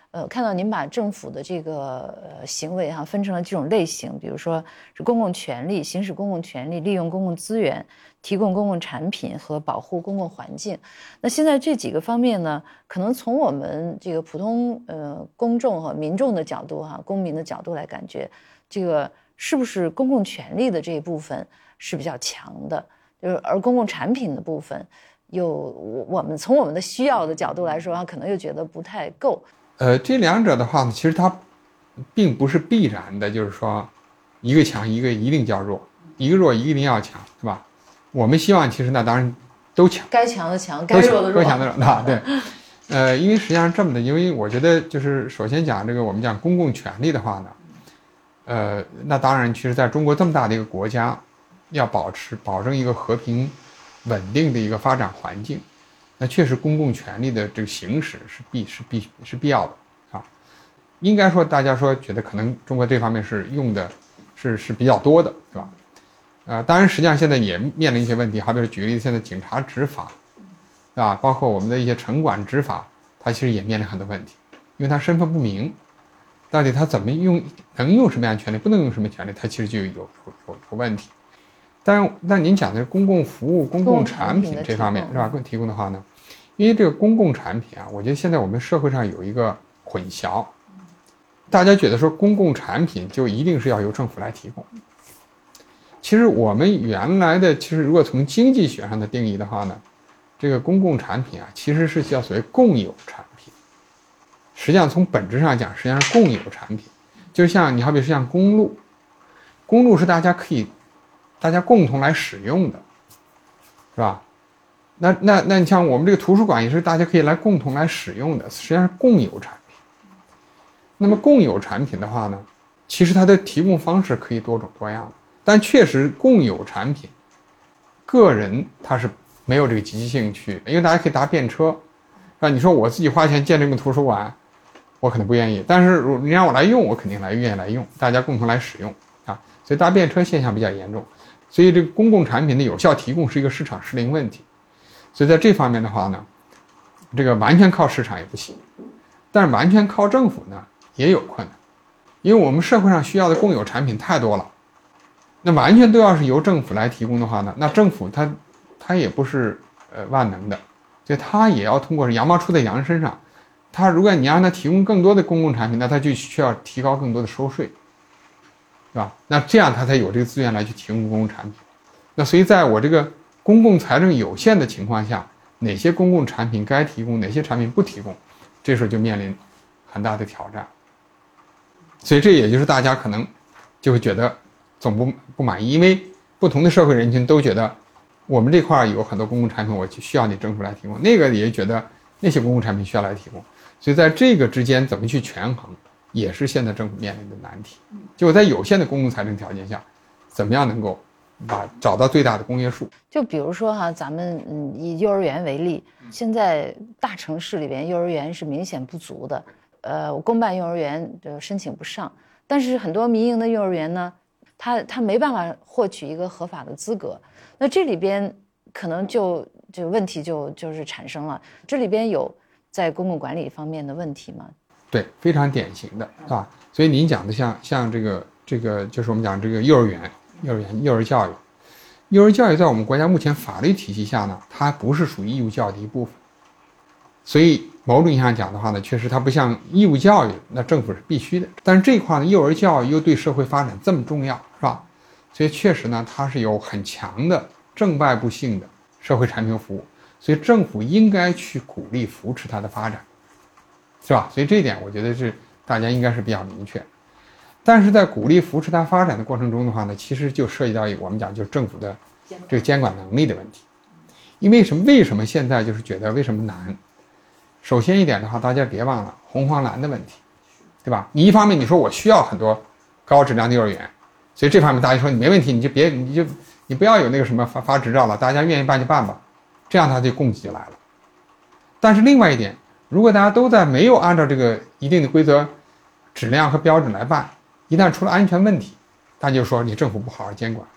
呃，看到您把政府的这个呃行为哈分成了几种类型，比如说是公共权利、行使公共权利、利用公共资源、提供公共产品和保护公共环境。那现在这几个方面呢，可能从我们这个普通呃公众和民众的角度哈，公民的角度来感觉，这个是不是公共权利的这一部分是比较强的？就是而公共产品的部分，又我我们从我们的需要的角度来说啊，可能又觉得不太够。呃，这两者的话呢，其实它并不是必然的，就是说一个强一个一定叫弱，一个弱一定要强，是吧？我们希望其实那当然都强，该强的强，该弱的弱，该强的弱，那对。呃，因为实际上这么的，因为我觉得就是首先讲这个我们讲公共权利的话呢，呃，那当然其实在中国这么大的一个国家，要保持保证一个和平稳定的一个发展环境。那确实，公共权力的这个行使是必是必是必要的啊。应该说，大家说觉得可能中国这方面是用的，是是比较多的，是吧？啊，当然，实际上现在也面临一些问题，好比说举个例子，现在警察执法，啊，包括我们的一些城管执法，它其实也面临很多问题，因为他身份不明，到底他怎么用，能用什么样的权利，不能用什么权利，他其实就有有有有问题。但但您讲的是公共服务、公共产品这方面是吧？提供的话呢？因为这个公共产品啊，我觉得现在我们社会上有一个混淆，大家觉得说公共产品就一定是要由政府来提供。其实我们原来的其实如果从经济学上的定义的话呢，这个公共产品啊其实是叫所谓共有产品。实际上从本质上讲，实际上是共有产品，就像你好比是像公路，公路是大家可以大家共同来使用的，是吧？那那那你像我们这个图书馆也是大家可以来共同来使用的，实际上是共有产品。那么共有产品的话呢，其实它的提供方式可以多种多样，但确实共有产品，个人他是没有这个积极性去，因为大家可以搭便车，啊，你说我自己花钱建这个图书馆，我可能不愿意，但是如你让我来用，我肯定来愿意来用，大家共同来使用啊，所以搭便车现象比较严重，所以这个公共产品的有效提供是一个市场失灵问题。所以在这方面的话呢，这个完全靠市场也不行，但是完全靠政府呢也有困难，因为我们社会上需要的共有产品太多了，那完全都要是由政府来提供的话呢，那政府它它也不是呃万能的，所以它也要通过羊毛出在羊身上，它如果你让它提供更多的公共产品，那它就需要提高更多的收税，是吧？那这样他才有这个资源来去提供公共产品，那所以在我这个。公共财政有限的情况下，哪些公共产品该提供，哪些产品不提供，这时候就面临很大的挑战。所以这也就是大家可能就会觉得总不不满意，因为不同的社会人群都觉得我们这块有很多公共产品，我就需要你政府来提供；那个也觉得那些公共产品需要来提供。所以在这个之间怎么去权衡，也是现在政府面临的难题。就在有限的公共财政条件下，怎么样能够？把找到最大的公约数。就比如说哈，咱们嗯以幼儿园为例，现在大城市里边幼儿园是明显不足的。呃，公办幼儿园就申请不上，但是很多民营的幼儿园呢，他他没办法获取一个合法的资格。那这里边可能就就问题就就是产生了。这里边有在公共管理方面的问题吗？对，非常典型的，是吧？所以您讲的像像这个这个就是我们讲这个幼儿园。幼儿园、幼儿教育，幼儿教育在我们国家目前法律体系下呢，它不是属于义务教育的一部分。所以某种意义上讲的话呢，确实它不像义务教育，那政府是必须的。但是这一块呢，幼儿教育又对社会发展这么重要，是吧？所以确实呢，它是有很强的正外部性的社会产品服务，所以政府应该去鼓励扶持它的发展，是吧？所以这一点我觉得是大家应该是比较明确。但是在鼓励扶持它发展的过程中的话呢，其实就涉及到一个我们讲就是政府的这个监管能力的问题。因为什么？为什么现在就是觉得为什么难？首先一点的话，大家别忘了红黄蓝的问题，对吧？你一方面你说我需要很多高质量的幼儿园，所以这方面大家说你没问题，你就别你就你不要有那个什么发发执照了，大家愿意办就办吧，这样它的供给就来了。但是另外一点，如果大家都在没有按照这个一定的规则、质量和标准来办，一旦出了安全问题，大家就说你政府不好好监管。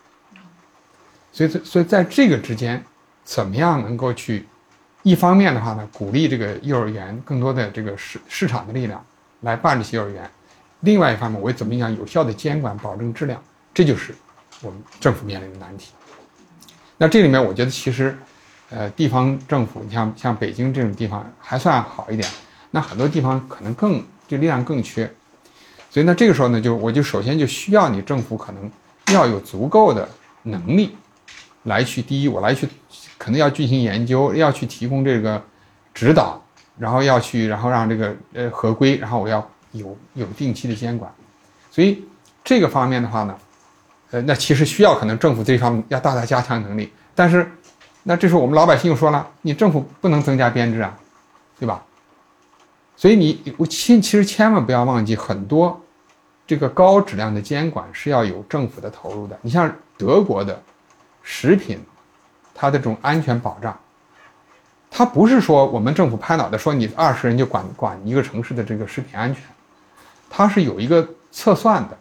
所以，所以在这个之间，怎么样能够去，一方面的话呢，鼓励这个幼儿园更多的这个市市场的力量，来办这些幼儿园，另外一方面，我怎么样有效的监管，保证质量，这就是我们政府面临的难题。那这里面，我觉得其实，呃，地方政府，你像像北京这种地方还算好一点，那很多地方可能更这力量更缺。所以呢，这个时候呢，就我就首先就需要你政府可能要有足够的能力，来去第一，我来去可能要进行研究，要去提供这个指导，然后要去，然后让这个呃合规，然后我要有有定期的监管。所以这个方面的话呢，呃，那其实需要可能政府这方面要大大加强能力。但是，那这时候我们老百姓又说了，你政府不能增加编制啊，对吧？所以你我千其实千万不要忘记，很多这个高质量的监管是要有政府的投入的。你像德国的食品，它的这种安全保障，它不是说我们政府拍脑袋说你二十人就管管一个城市的这个食品安全，它是有一个测算的。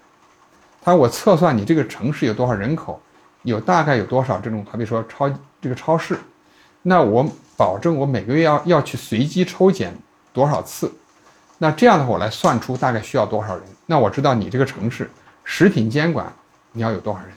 它我测算你这个城市有多少人口，有大概有多少这种，好比说超这个超市，那我保证我每个月要要去随机抽检。多少次？那这样的话，我来算出大概需要多少人。那我知道你这个城市食品监管你要有多少人。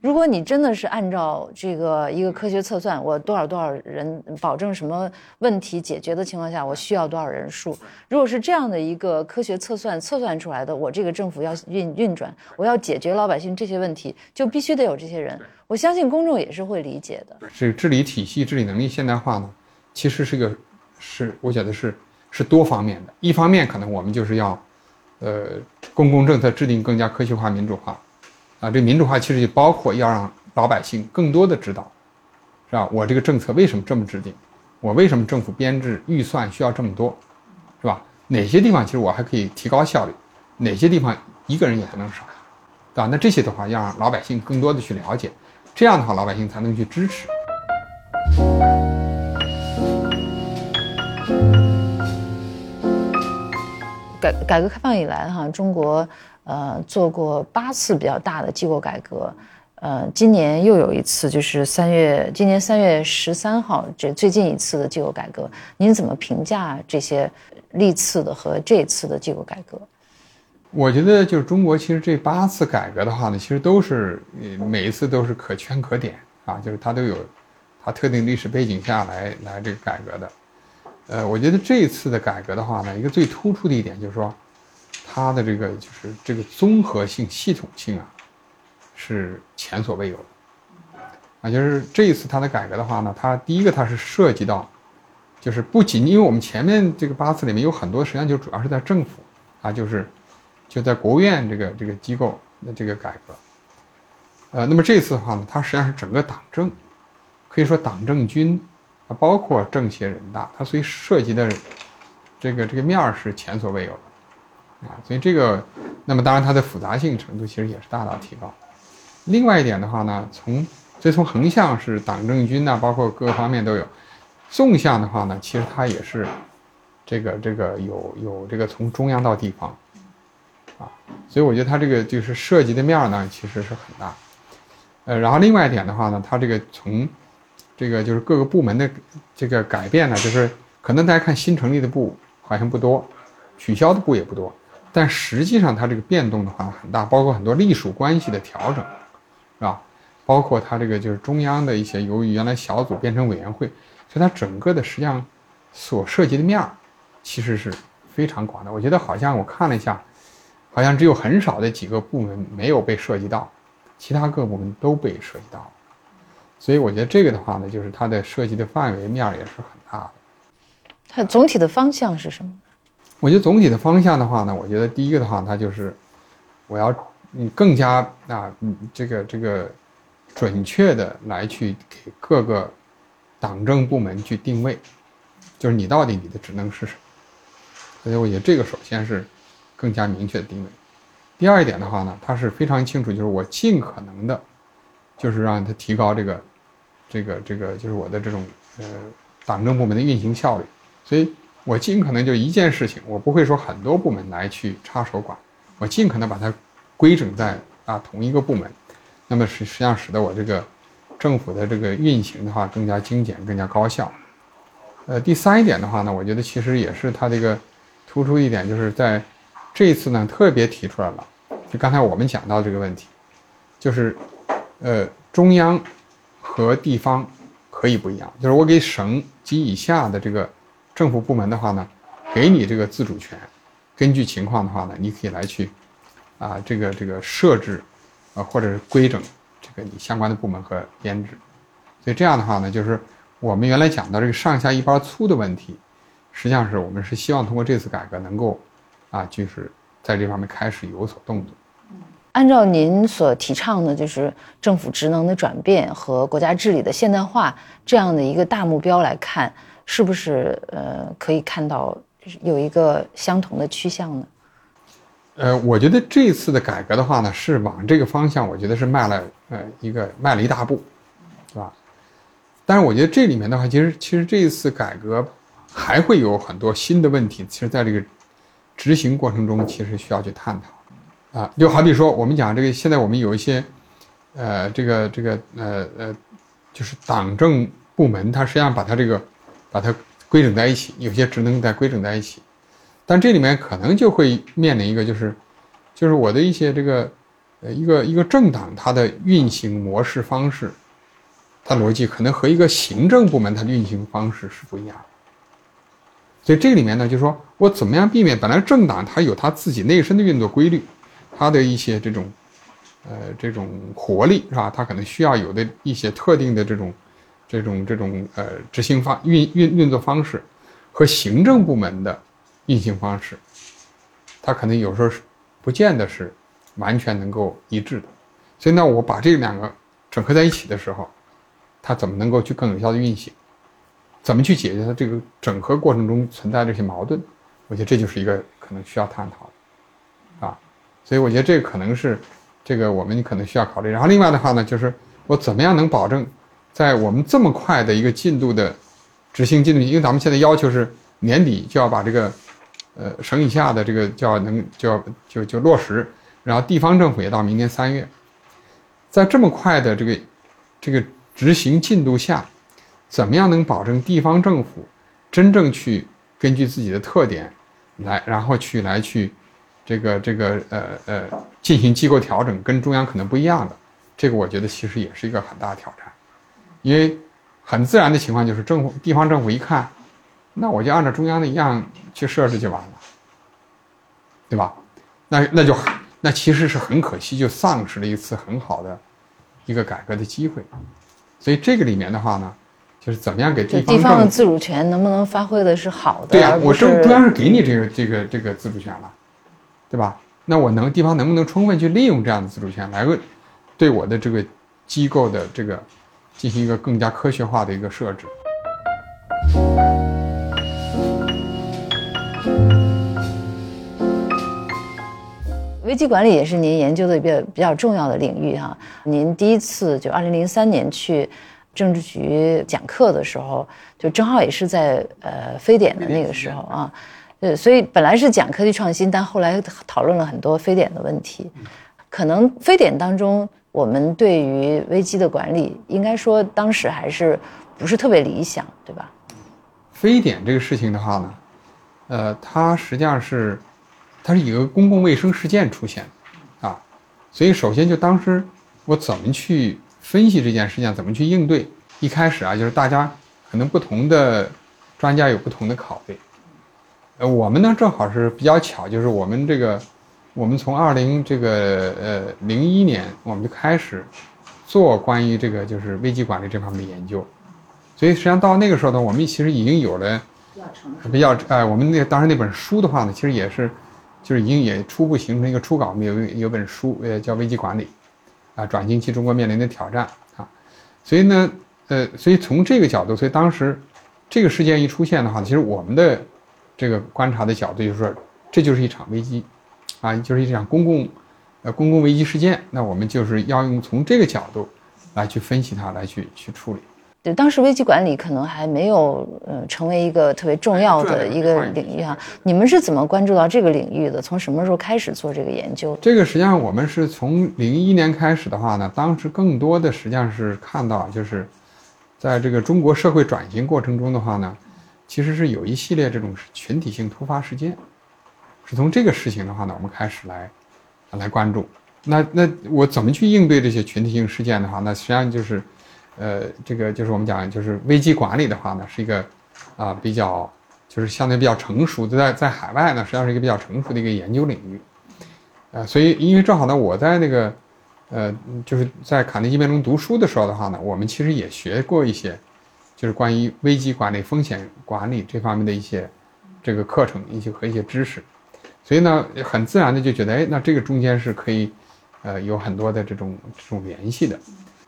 如果你真的是按照这个一个科学测算，我多少多少人保证什么问题解决的情况下，我需要多少人数？如果是这样的一个科学测算测算出来的，我这个政府要运运转，我要解决老百姓这些问题，就必须得有这些人。我相信公众也是会理解的。这个治理体系、治理能力现代化呢，其实是个是我觉得是。是多方面的，一方面可能我们就是要，呃，公共政策制定更加科学化、民主化，啊，这民主化其实就包括要让老百姓更多的知道，是吧？我这个政策为什么这么制定？我为什么政府编制预算需要这么多，是吧？哪些地方其实我还可以提高效率？哪些地方一个人也不能少，对吧？那这些的话要让老百姓更多的去了解，这样的话老百姓才能去支持。改改革开放以来，哈，中国呃做过八次比较大的机构改革，呃，今年又有一次，就是三月，今年三月十三号，这最近一次的机构改革，您怎么评价这些历次的和这次的机构改革？我觉得就是中国其实这八次改革的话呢，其实都是每一次都是可圈可点啊，就是它都有它特定历史背景下来来这个改革的。呃，我觉得这一次的改革的话呢，一个最突出的一点就是说，它的这个就是这个综合性、系统性啊，是前所未有的。啊，就是这一次它的改革的话呢，它第一个它是涉及到，就是不仅因为我们前面这个八次里面有很多实际上就主要是在政府啊，就是就在国务院这个这个机构的这个改革。呃，那么这次的话呢，它实际上是整个党政，可以说党政军。啊，包括政协、人大，它所以涉及的这个这个面儿是前所未有的，啊，所以这个，那么当然它的复杂性程度其实也是大大提高。另外一点的话呢，从所以从横向是党政军呐，包括各个方面都有；纵向的话呢，其实它也是这个这个有有这个从中央到地方，啊，所以我觉得它这个就是涉及的面呢，其实是很大。呃，然后另外一点的话呢，它这个从这个就是各个部门的这个改变呢，就是可能大家看新成立的部好像不多，取消的部也不多，但实际上它这个变动的话很大，包括很多隶属关系的调整，是吧？包括它这个就是中央的一些由于原来小组变成委员会，所以它整个的实际上所涉及的面儿其实是非常广的。我觉得好像我看了一下，好像只有很少的几个部门没有被涉及到，其他各部门都被涉及到了。所以我觉得这个的话呢，就是它的涉及的范围面也是很大的。它总体的方向是什么？我觉得总体的方向的话呢，我觉得第一个的话，它就是我要嗯更加啊这个这个准确的来去给各个党政部门去定位，就是你到底你的职能是什么。所以我觉得这个首先是更加明确的定位。第二一点的话呢，它是非常清楚，就是我尽可能的。就是让它提高这个，这个这个，就是我的这种呃党政部门的运行效率，所以我尽可能就一件事情，我不会说很多部门来去插手管，我尽可能把它规整在啊同一个部门，那么实实际上使得我这个政府的这个运行的话更加精简、更加高效。呃，第三一点的话呢，我觉得其实也是它这个突出一点，就是在这一次呢特别提出来了，就刚才我们讲到这个问题，就是呃中央和地方可以不一样，就是我给省及以下的这个政府部门的话呢，给你这个自主权，根据情况的话呢，你可以来去啊这个这个设置啊或者是规整这个你相关的部门和编制，所以这样的话呢，就是我们原来讲到这个上下一包粗的问题。实际上是我们是希望通过这次改革能够，啊，就是在这方面开始有所动作。按照您所提倡的，就是政府职能的转变和国家治理的现代化这样的一个大目标来看，是不是呃可以看到有一个相同的趋向呢？呃，我觉得这次的改革的话呢，是往这个方向，我觉得是迈了呃一个迈了一大步，是吧？但是我觉得这里面的话，其实其实这一次改革。还会有很多新的问题，其实在这个执行过程中，其实需要去探讨啊。就好比说，我们讲这个，现在我们有一些，呃，这个这个呃呃，就是党政部门，它实际上把它这个把它规整在一起，有些职能在规整在一起，但这里面可能就会面临一个，就是就是我的一些这个呃一个一个政党它的运行模式方式，它逻辑可能和一个行政部门它的运行方式是不一样的。所以这里面呢，就是说我怎么样避免？本来政党它有它自己内生的运作规律，它的一些这种，呃，这种活力是吧？它可能需要有的一些特定的这种，这种这种呃执行方运运运作方式，和行政部门的运行方式，它可能有时候是不见得是完全能够一致的。所以呢，我把这两个整合在一起的时候，它怎么能够去更有效的运行？怎么去解决它这个整合过程中存在这些矛盾？我觉得这就是一个可能需要探讨的，啊，所以我觉得这个可能是这个我们可能需要考虑。然后另外的话呢，就是我怎么样能保证在我们这么快的一个进度的执行进度，因为咱们现在要求是年底就要把这个呃省以下的这个叫能就要就就落实，然后地方政府也到明年三月，在这么快的这个这个执行进度下。怎么样能保证地方政府真正去根据自己的特点来，然后去来去这个这个呃呃进行机构调整，跟中央可能不一样的，这个我觉得其实也是一个很大挑战，因为很自然的情况就是政府地方政府一看，那我就按照中央的一样去设置就完了，对吧？那那就那其实是很可惜，就丧失了一次很好的一个改革的机会，所以这个里面的话呢。就是怎么样给地方地方的自主权能不能发挥的是好的？对呀，我中中央是给你这个这个这个自主权了，对吧？那我能地方能不能充分去利用这样的自主权来为对我的这个机构的这个进行一个更加科学化的一个设置？危机管理也是您研究的比较比较重要的领域哈。您第一次就二零零三年去。政治局讲课的时候，就正好也是在呃非典的那个时候啊，呃，所以本来是讲科技创新，但后来讨论了很多非典的问题。可能非典当中，我们对于危机的管理，应该说当时还是不是特别理想，对吧？非典这个事情的话呢，呃，它实际上是它是一个公共卫生事件出现啊，所以首先就当时我怎么去。分析这件事情怎么去应对？一开始啊，就是大家可能不同的专家有不同的考虑。呃，我们呢正好是比较巧，就是我们这个，我们从二零这个呃零一年我们就开始做关于这个就是危机管理这方面的研究，所以实际上到那个时候呢，我们其实已经有了比较哎，我们那当时那本书的话呢，其实也是就是已经也初步形成一个初稿，我们有有本书呃叫危机管理。啊，转型期中国面临的挑战啊，所以呢，呃，所以从这个角度，所以当时这个事件一出现的话，其实我们的这个观察的角度就是说，这就是一场危机，啊，就是一场公共呃公共危机事件。那我们就是要用从这个角度来去分析它，来去去处理。对，当时危机管理可能还没有呃成为一个特别重要的一个领域哈。你们是怎么关注到这个领域的？从什么时候开始做这个研究？这个实际上我们是从零一年开始的话呢，当时更多的实际上是看到就是，在这个中国社会转型过程中的话呢，其实是有一系列这种群体性突发事件是从这个事情的话呢，我们开始来来关注。那那我怎么去应对这些群体性事件的话，那实际上就是，呃，这个就是我们讲就是危机管理的话呢，是一个啊比较就是相对比较成熟的，在在海外呢，实际上是一个比较成熟的一个研究领域。呃，所以因为正好呢，我在那个呃就是在卡内基梅隆读书的时候的话呢，我们其实也学过一些，就是关于危机管理、风险管理这方面的一些这个课程，一些和一些知识。所以呢，很自然的就觉得，哎，那这个中间是可以。呃，有很多的这种这种联系的，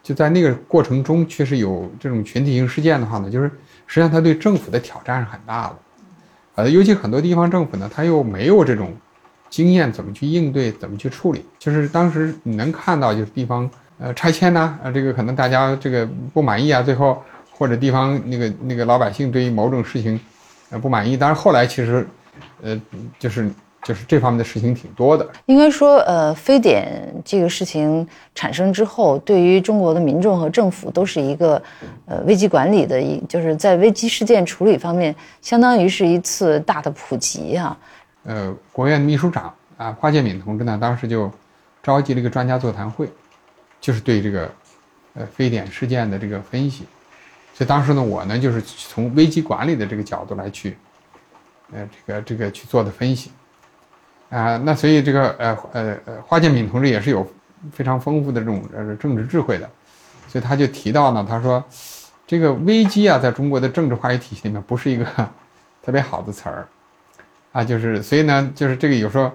就在那个过程中，确实有这种群体性事件的话呢，就是实际上它对政府的挑战是很大的，呃，尤其很多地方政府呢，他又没有这种经验，怎么去应对，怎么去处理，就是当时你能看到，就是地方呃拆迁呐，呃，这个可能大家这个不满意啊，最后或者地方那个那个老百姓对于某种事情呃不满意，但是后来其实呃就是。就是这方面的事情挺多的。应该说，呃，非典这个事情产生之后，对于中国的民众和政府都是一个，呃，危机管理的一，就是在危机事件处理方面，相当于是一次大的普及啊。呃，国务院秘书长啊，华建敏同志呢，当时就召集了一个专家座谈会，就是对这个，呃，非典事件的这个分析。所以当时呢，我呢就是从危机管理的这个角度来去，呃，这个这个去做的分析。啊，那所以这个呃呃呃，华建敏同志也是有非常丰富的这种呃政治智慧的，所以他就提到呢，他说，这个危机啊，在中国的政治话语体系里面不是一个 特别好的词儿，啊，就是所以呢，就是这个有时候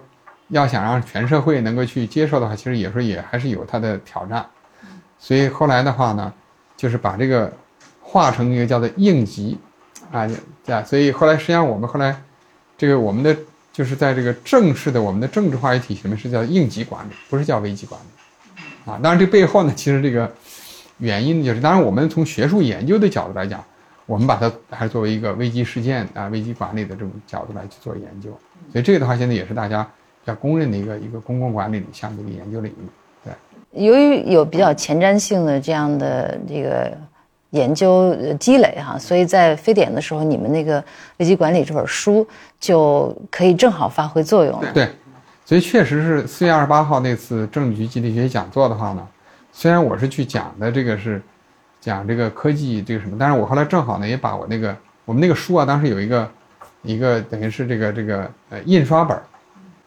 要想让全社会能够去接受的话，其实有时候也还是有它的挑战，所以后来的话呢，就是把这个化成一个叫做应急，啊，啊，所以后来实际上我们后来这个我们的。就是在这个正式的我们的政治话语体系里面是叫应急管理，不是叫危机管理，啊，当然这背后呢，其实这个原因就是，当然我们从学术研究的角度来讲，我们把它还是作为一个危机事件啊、危机管理的这种角度来去做研究，所以这个的话现在也是大家比较公认的一个一个公共管理项的一个研究领域。对，由于有比较前瞻性的这样的这个。研究积累哈，所以在非典的时候，你们那个危机管理这本书就可以正好发挥作用了。对，所以确实是四月二十八号那次政治局集体学习讲座的话呢，虽然我是去讲的这个是讲这个科技这个什么，但是我后来正好呢也把我那个我们那个书啊，当时有一个一个等于是这个这个呃印刷本，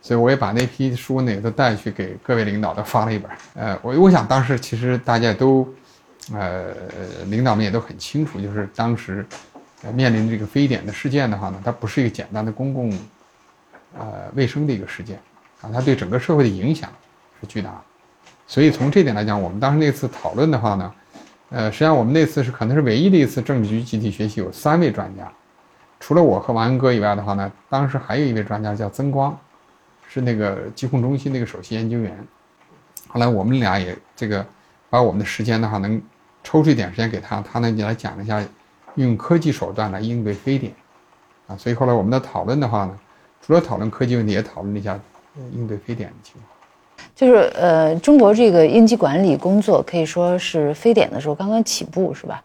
所以我也把那批书呢都带去给各位领导都发了一本。呃，我我想当时其实大家都。呃，领导们也都很清楚，就是当时面临这个非典的事件的话呢，它不是一个简单的公共呃卫生的一个事件啊，它对整个社会的影响是巨大的。所以从这点来讲，我们当时那次讨论的话呢，呃，实际上我们那次是可能是唯一的一次政治局集体学习，有三位专家，除了我和王恩哥以外的话呢，当时还有一位专家叫曾光，是那个疾控中心那个首席研究员。后来我们俩也这个把我们的时间的话能。抽出一点时间给他，他呢就来讲一下，用科技手段来应对非典，啊，所以后来我们的讨论的话呢，除了讨论科技问题，也讨论了一下应对非典的情况。就是呃，中国这个应急管理工作可以说是非典的时候刚刚起步，是吧？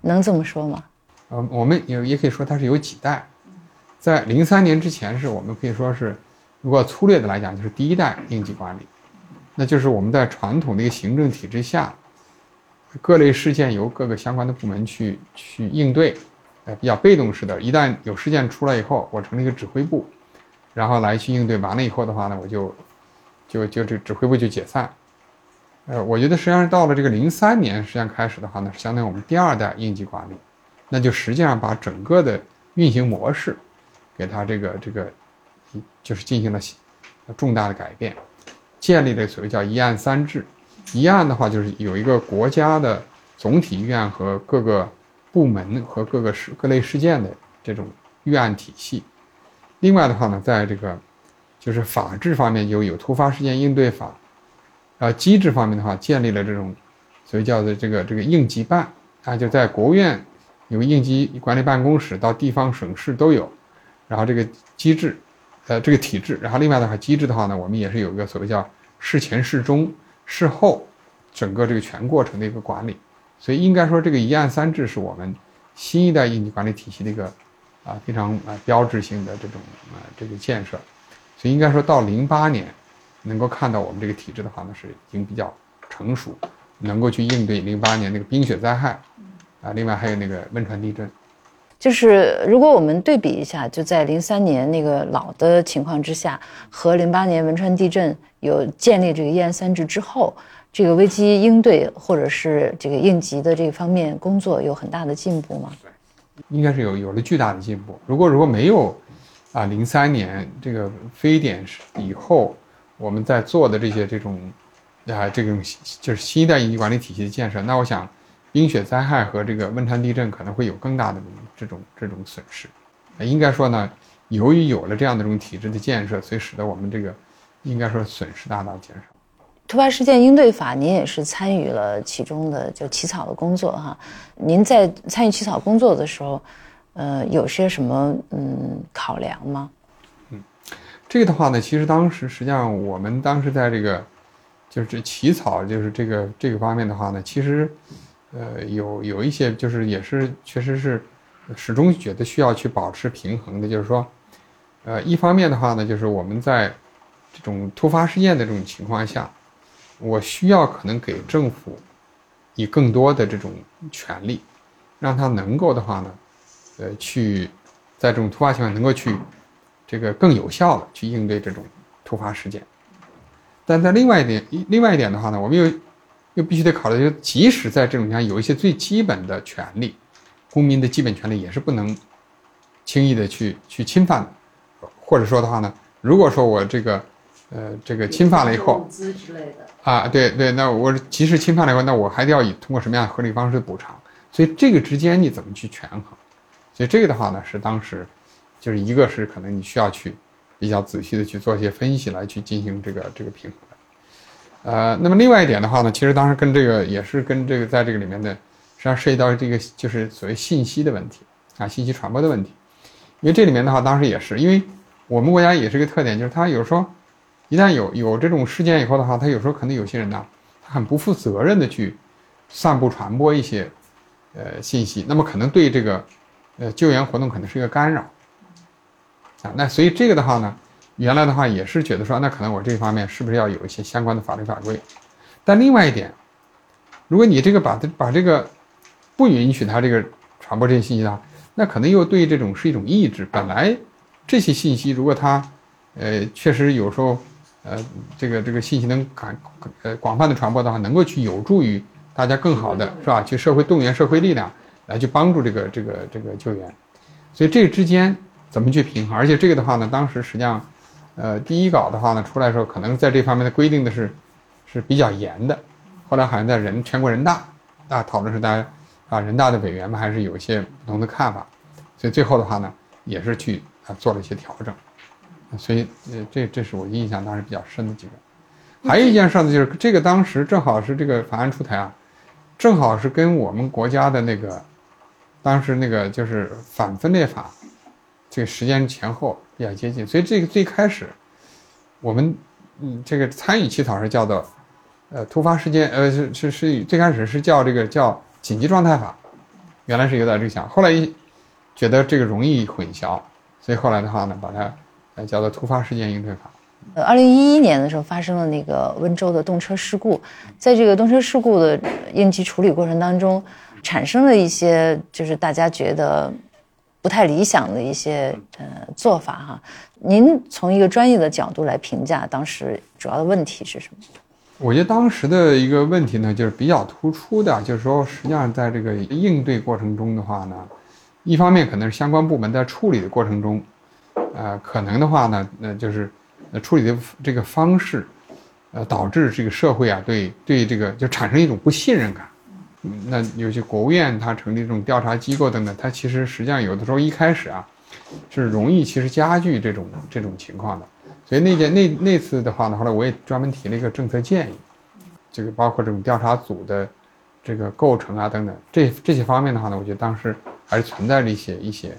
能这么说吗？呃，我们也也可以说它是有几代，在零三年之前是我们可以说是，如果粗略的来讲，就是第一代应急管理，那就是我们在传统的一个行政体制下。各类事件由各个相关的部门去去应对，呃，比较被动式的。一旦有事件出来以后，我成立一个指挥部，然后来去应对。完了以后的话呢，我就就就这指挥部就解散。呃，我觉得实际上到了这个零三年，实际上开始的话呢，是相当于我们第二代应急管理，那就实际上把整个的运行模式给它这个这个就是进行了重大的改变，建立了所谓叫一案三制。一案的话，就是有一个国家的总体预案和各个部门和各个事各类事件的这种预案体系。另外的话呢，在这个就是法制方面，就有突发事件应对法。呃，机制方面的话，建立了这种所谓叫做这个这个应急办啊，就在国务院有应急管理办公室，到地方省市都有。然后这个机制，呃，这个体制。然后另外的话，机制的话呢，我们也是有一个所谓叫事前事中。事后，整个这个全过程的一个管理，所以应该说这个一案三制是我们新一代应急管理体系的一个啊非常啊标志性的这种啊这个建设。所以应该说到零八年，能够看到我们这个体制的话呢，是已经比较成熟，能够去应对零八年那个冰雪灾害，啊，另外还有那个汶川地震。就是如果我们对比一下，就在零三年那个老的情况之下，和零八年汶川地震有建立这个一安三制之后，这个危机应对或者是这个应急的这方面工作有很大的进步吗？应该是有有了巨大的进步。如果如果没有啊零三年这个非典以后，我们在做的这些这种啊这种就是新一代应急管理体系的建设，那我想。冰雪灾害和这个汶川地震可能会有更大的这种这种损失，应该说呢，由于有了这样的这种体制的建设，所以使得我们这个应该说损失大大减少。突发事件应对法，您也是参与了其中的就起草的工作哈。您在参与起草工作的时候，呃，有些什么嗯考量吗？嗯，这个的话呢，其实当时实际上我们当时在这个就是这起草就是这个这个方面的话呢，其实。呃，有有一些就是也是确实是，始终觉得需要去保持平衡的，就是说，呃，一方面的话呢，就是我们在这种突发事件的这种情况下，我需要可能给政府以更多的这种权利，让他能够的话呢，呃，去在这种突发情况能够去这个更有效的去应对这种突发事件。但在另外一点，另外一点的话呢，我们又。又必须得考虑，就即使在这种情况下，有一些最基本的权利，公民的基本权利也是不能轻易的去去侵犯的，或者说的话呢，如果说我这个，呃，这个侵犯了以后，之类的啊，对对，那我即使侵犯了以后，那我还得要以通过什么样的合理方式补偿？所以这个之间你怎么去权衡？所以这个的话呢，是当时就是一个是可能你需要去比较仔细的去做一些分析来去进行这个这个平衡。呃，那么另外一点的话呢，其实当时跟这个也是跟这个在这个里面的，实际上涉及到这个就是所谓信息的问题啊，信息传播的问题。因为这里面的话，当时也是因为我们国家也是一个特点，就是他有时候一旦有有这种事件以后的话，他有时候可能有些人呢，他很不负责任的去散布传播一些呃信息，那么可能对这个呃救援活动可能是一个干扰啊。那所以这个的话呢。原来的话也是觉得说，那可能我这方面是不是要有一些相关的法律法规？但另外一点，如果你这个把它把这个不允许他这个传播这些信息的话，那可能又对这种是一种抑制。本来这些信息如果它呃确实有时候呃这个这个信息能广呃广泛的传播的话，能够去有助于大家更好的是吧？去社会动员社会力量来去帮助这个这个这个救援。所以这个之间怎么去平衡？而且这个的话呢，当时实际上。呃，第一稿的话呢，出来的时候可能在这方面的规定的是是比较严的，后来好像在人全国人大啊讨论时，大家啊人大的委员们还是有一些不同的看法，所以最后的话呢，也是去啊做了一些调整，所以呃这这是我印象当时比较深的几个。还有一件事呢，就是这个当时正好是这个法案出台啊，正好是跟我们国家的那个当时那个就是反分裂法这个时间前后。比较接近，所以这个最开始，我们嗯，这个参与起草是叫做，呃，突发事件，呃，是是是最开始是叫这个叫紧急状态法，原来是有点这个想，后来一觉得这个容易混淆，所以后来的话呢，把它呃叫做突发事件应对法。呃，二零一一年的时候发生了那个温州的动车事故，在这个动车事故的应急处理过程当中，产生了一些就是大家觉得。不太理想的一些呃做法哈，您从一个专业的角度来评价当时主要的问题是什么？我觉得当时的一个问题呢，就是比较突出的，就是说实际上在这个应对过程中的话呢，一方面可能是相关部门在处理的过程中，呃，可能的话呢，那就是呃处理的这个方式，呃，导致这个社会啊对对这个就产生一种不信任感。那有些国务院它成立这种调查机构等等，它其实实际上有的时候一开始啊，是容易其实加剧这种这种情况的。所以那件那那次的话呢，后来我也专门提了一个政策建议，这个包括这种调查组的这个构成啊等等，这这些方面的话呢，我觉得当时还是存在着一些一些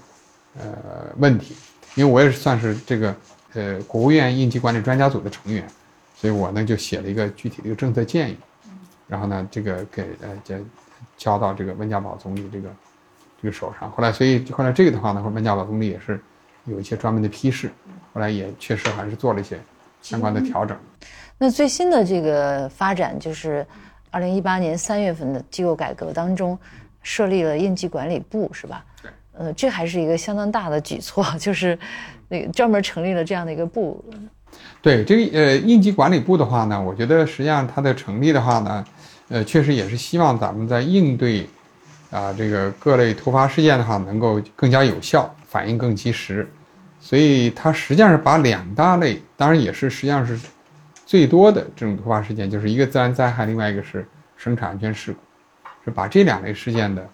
呃问题。因为我也是算是这个呃国务院应急管理专家组的成员，所以我呢就写了一个具体的一个政策建议。然后呢，这个给呃交交到这个温家宝总理这个这个手上。后来，所以后来这个的话呢，温家宝总理也是有一些专门的批示，后来也确实还是做了一些相关的调整。那最新的这个发展就是，二零一八年三月份的机构改革当中，设立了应急管理部，是吧？对。呃，这还是一个相当大的举措，就是那个专门成立了这样的一个部。对这个呃应急管理部的话呢，我觉得实际上它的成立的话呢，呃，确实也是希望咱们在应对啊这个各类突发事件的话，能够更加有效，反应更及时。所以它实际上是把两大类，当然也是实际上是最多的这种突发事件，就是一个自然灾害，另外一个是生产安全事故，是把这两类事件的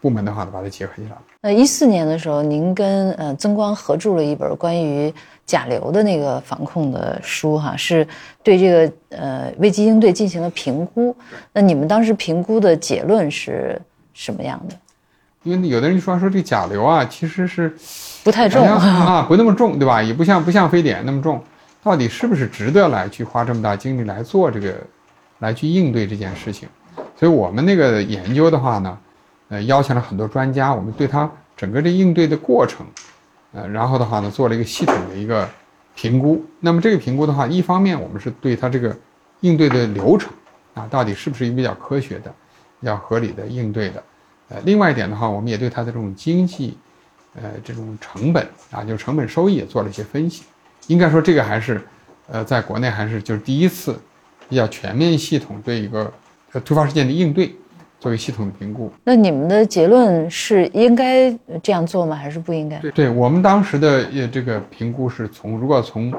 部门的话呢，把它结合起来。呃，一四年的时候，您跟呃曾光合著了一本关于甲流的那个防控的书，哈，是对这个呃危机应对进行了评估。那你们当时评估的结论是什么样的？因为有的人说说这甲流啊，其实是不太重啊，不那么重，对吧？也不像不像非典那么重，到底是不是值得来去花这么大精力来做这个，来去应对这件事情？所以我们那个研究的话呢，呃，邀请了很多专家，我们对他整个这应对的过程，呃，然后的话呢，做了一个系统的一个评估。那么这个评估的话，一方面我们是对他这个应对的流程啊，到底是不是一个比较科学的、比较合理的应对的？呃，另外一点的话，我们也对它的这种经济，呃，这种成本啊，就是成本收益也做了一些分析。应该说，这个还是，呃，在国内还是就是第一次，比较全面系统对一个突发事件的应对，作为系统的评估。那你们的结论是应该这样做吗？还是不应该？对，对我们当时的呃这个评估是从如果从，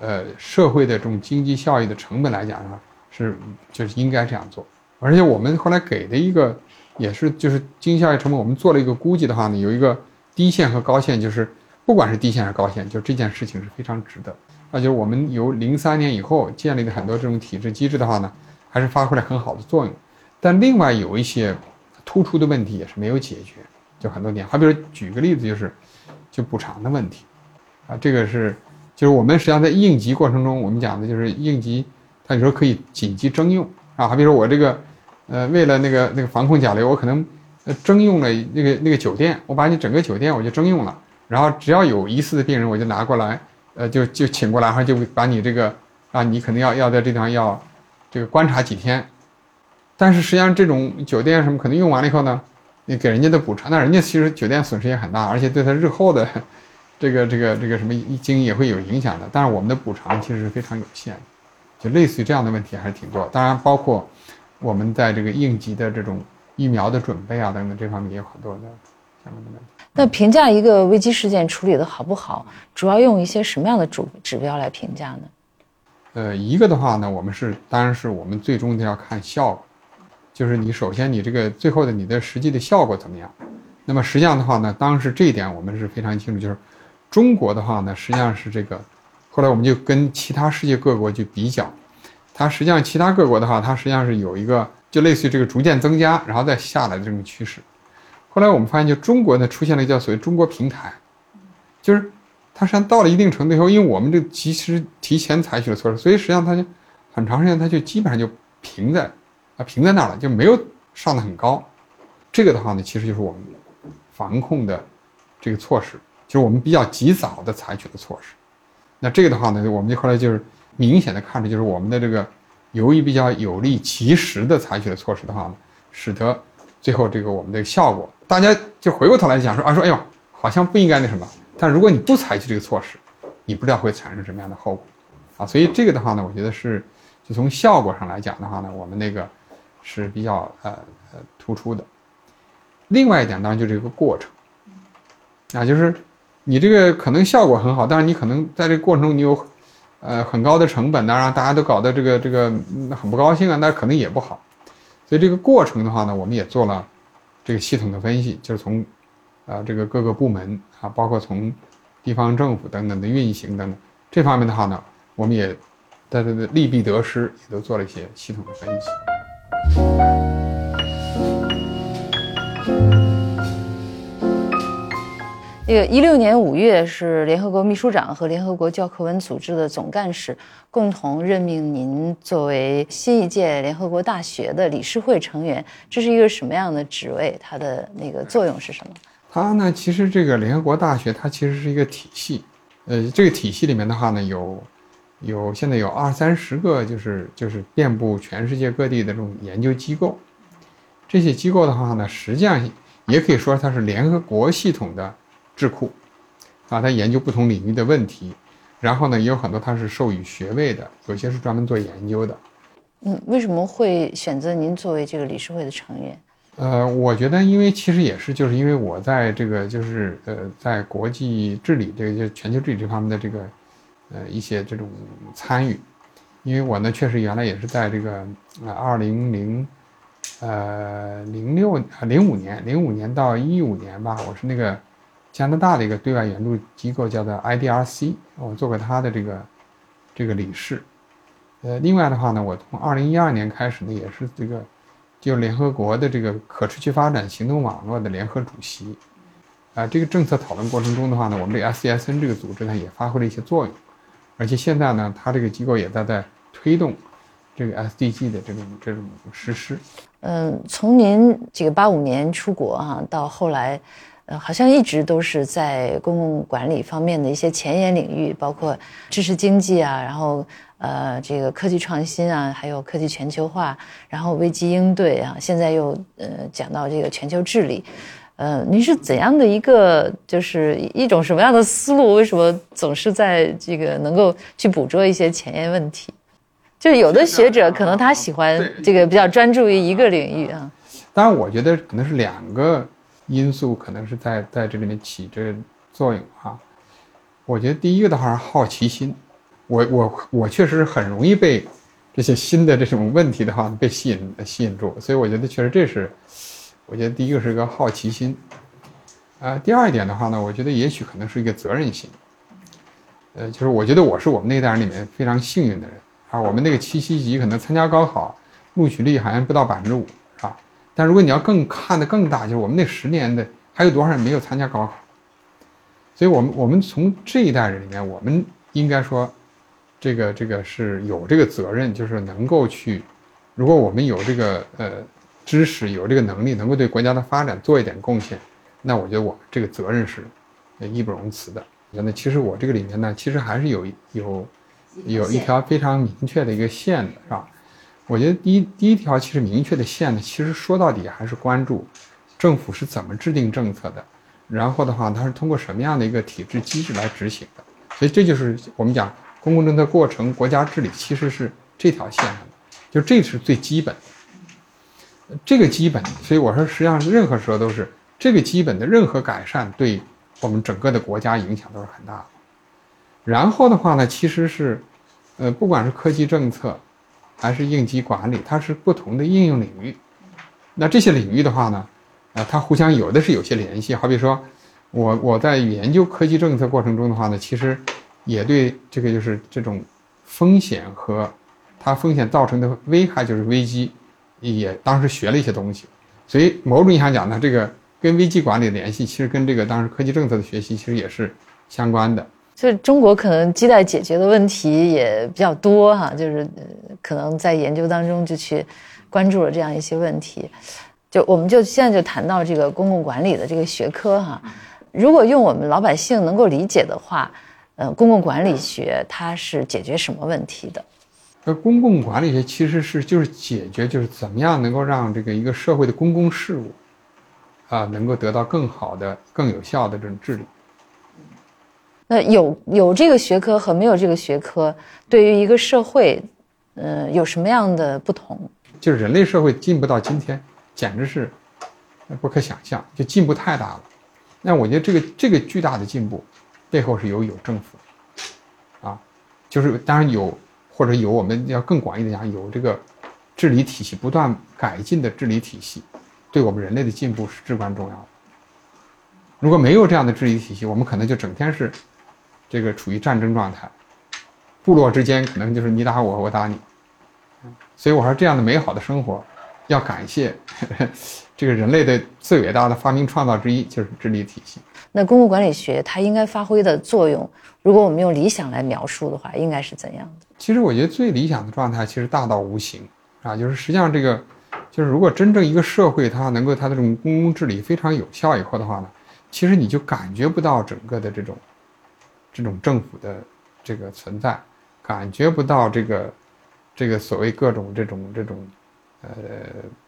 呃社会的这种经济效益的成本来讲的话，是就是应该这样做。而且我们后来给的一个。也是，就是经济效益成本，我们做了一个估计的话呢，有一个低线和高线，就是不管是低线还是高线，就这件事情是非常值得。那就是我们由零三年以后建立的很多这种体制机制的话呢，还是发挥了很好的作用。但另外有一些突出的问题也是没有解决，就很多年。好比如举个例子，就是就补偿的问题，啊，这个是就是我们实际上在应急过程中，我们讲的就是应急，它有时候可以紧急征用啊。好比如说我这个。呃，为了那个那个防控甲流，我可能征用了那个那个酒店，我把你整个酒店我就征用了，然后只要有疑似的病人，我就拿过来，呃，就就请过来，然后就把你这个啊，你可能要要在这地方要这个观察几天，但是实际上这种酒店什么可能用完了以后呢，你给人家的补偿，那人家其实酒店损失也很大，而且对他日后的这个这个这个什么经营也会有影响的。但是我们的补偿其实是非常有限的，就类似于这样的问题还是挺多，当然包括。我们在这个应急的这种疫苗的准备啊等等这方面也有很多的相关的问题。那评价一个危机事件处理的好不好，主要用一些什么样的主指标来评价呢？呃，一个的话呢，我们是当然是我们最终的要看效果，就是你首先你这个最后的你的实际的效果怎么样。那么实际上的话呢，当然是这一点我们是非常清楚，就是中国的话呢，实际上是这个，后来我们就跟其他世界各国去比较。它实际上，其他各国的话，它实际上是有一个就类似于这个逐渐增加，然后再下来的这种趋势。后来我们发现，就中国呢出现了一叫所谓“中国平台”，就是它实际上到了一定程度以后，因为我们这其实提前采取了措施，所以实际上它就很长时间它就基本上就平在啊平在那儿了，就没有上的很高。这个的话呢，其实就是我们防控的这个措施，就是我们比较及早的采取的措施。那这个的话呢，我们就后来就是。明显的看着就是我们的这个，由于比较有力及时的采取的措施的话，使得最后这个我们的效果，大家就回过头来讲说啊说哎呦，好像不应该那什么，但如果你不采取这个措施，你不知道会产生什么样的后果，啊，所以这个的话呢，我觉得是就从效果上来讲的话呢，我们那个是比较呃呃突出的。另外一点当然就这个过程，啊，就是你这个可能效果很好，但是你可能在这个过程中你有。呃，很高的成本，当然大家都搞得这个这个很不高兴啊，那可能也不好。所以这个过程的话呢，我们也做了这个系统的分析，就是从啊这个各个部门啊，包括从地方政府等等的运行等等这方面的话呢，我们也在这个利弊得失也都做了一些系统的分析。那个一六年五月是联合国秘书长和联合国教科文组织的总干事共同任命您作为新一届联合国大学的理事会成员，这是一个什么样的职位？它的那个作用是什么？它呢，其实这个联合国大学它其实是一个体系，呃，这个体系里面的话呢，有有现在有二三十个，就是就是遍布全世界各地的这种研究机构。这些机构的话呢，实际上也可以说它是联合国系统的智库，啊，它研究不同领域的问题，然后呢，也有很多它是授予学位的，有些是专门做研究的。嗯，为什么会选择您作为这个理事会的成员？呃，我觉得，因为其实也是，就是因为我在这个就是呃，在国际治理这个就全球治理这方面的这个呃一些这种参与，因为我呢确实原来也是在这个呃二零零呃零六零五年零五年到一五年吧，我是那个加拿大的一个对外援助机构叫做 IDRC，我做过他的这个这个理事。呃，另外的话呢，我从二零一二年开始呢，也是这个。就联合国的这个可持续发展行动网络的联合主席，啊，这个政策讨论过程中的话呢，我们这 SCSN 这个组织呢也发挥了一些作用，而且现在呢，它这个机构也在在推动这个 SDG 的这种这种实施。嗯，从您这个八五年出国哈，到后来，呃，好像一直都是在公共管理方面的一些前沿领域，包括知识经济啊，然后。呃，这个科技创新啊，还有科技全球化，然后危机应对啊，现在又呃讲到这个全球治理，呃，您是怎样的一个，就是一种什么样的思路？为什么总是在这个能够去捕捉一些前沿问题？就有的学者可能他喜欢这个比较专注于一个领域啊。当然，我觉得可能是两个因素，可能是在在这里面起着作用啊。我觉得第一个的话是好奇心。我我我确实很容易被这些新的这种问题的话被吸引吸引住，所以我觉得确实这是，我觉得第一个是一个好奇心，啊，第二点的话呢，我觉得也许可能是一个责任心，呃，就是我觉得我是我们那代人里面非常幸运的人啊，我们那个七七级可能参加高考录取率好像不到百分之五，是吧？但如果你要更看得更大，就是我们那十年的还有多少人没有参加高考，所以我们我们从这一代人里面，我们应该说。这个这个是有这个责任，就是能够去，如果我们有这个呃知识，有这个能力，能够对国家的发展做一点贡献，那我觉得我们这个责任是义不容辞的。那其实我这个里面呢，其实还是有有有一条非常明确的一个线的，是吧？我觉得第一第一条其实明确的线呢，其实说到底还是关注政府是怎么制定政策的，然后的话它是通过什么样的一个体制机制来执行的，所以这就是我们讲。公共政策过程、国家治理其实是这条线上的，就这是最基本的，这个基本。所以我说，实际上任何时候都是这个基本的任何改善，对我们整个的国家影响都是很大的。然后的话呢，其实是，呃，不管是科技政策，还是应急管理，它是不同的应用领域。那这些领域的话呢，呃，它互相有的是有些联系。好比说，我我在研究科技政策过程中的话呢，其实。也对这个就是这种风险和它风险造成的危害，就是危机，也当时学了一些东西，所以某种意义上讲呢，这个跟危机管理的联系，其实跟这个当时科技政策的学习其实也是相关的。所以中国可能亟待解决的问题也比较多哈，就是可能在研究当中就去关注了这样一些问题。就我们就现在就谈到这个公共管理的这个学科哈，如果用我们老百姓能够理解的话。呃，公共管理学它是解决什么问题的？那公共管理学其实是就是解决就是怎么样能够让这个一个社会的公共事务，啊，能够得到更好的、更有效的这种治理。那有有这个学科和没有这个学科，对于一个社会，呃，有什么样的不同？就是人类社会进步到今天，简直是不可想象，就进步太大了。那我觉得这个这个巨大的进步。背后是有有政府，啊，就是当然有或者有我们要更广义的讲，有这个治理体系不断改进的治理体系，对我们人类的进步是至关重要的。如果没有这样的治理体系，我们可能就整天是这个处于战争状态，部落之间可能就是你打我，我打你。所以我说这样的美好的生活，要感谢这个人类的最伟大的发明创造之一，就是治理体系。那公共管理学它应该发挥的作用，如果我们用理想来描述的话，应该是怎样的？其实我觉得最理想的状态其实大到无形啊，就是实际上这个，就是如果真正一个社会它能够它的这种公共治理非常有效以后的话呢，其实你就感觉不到整个的这种这种政府的这个存在，感觉不到这个这个所谓各种这种这种呃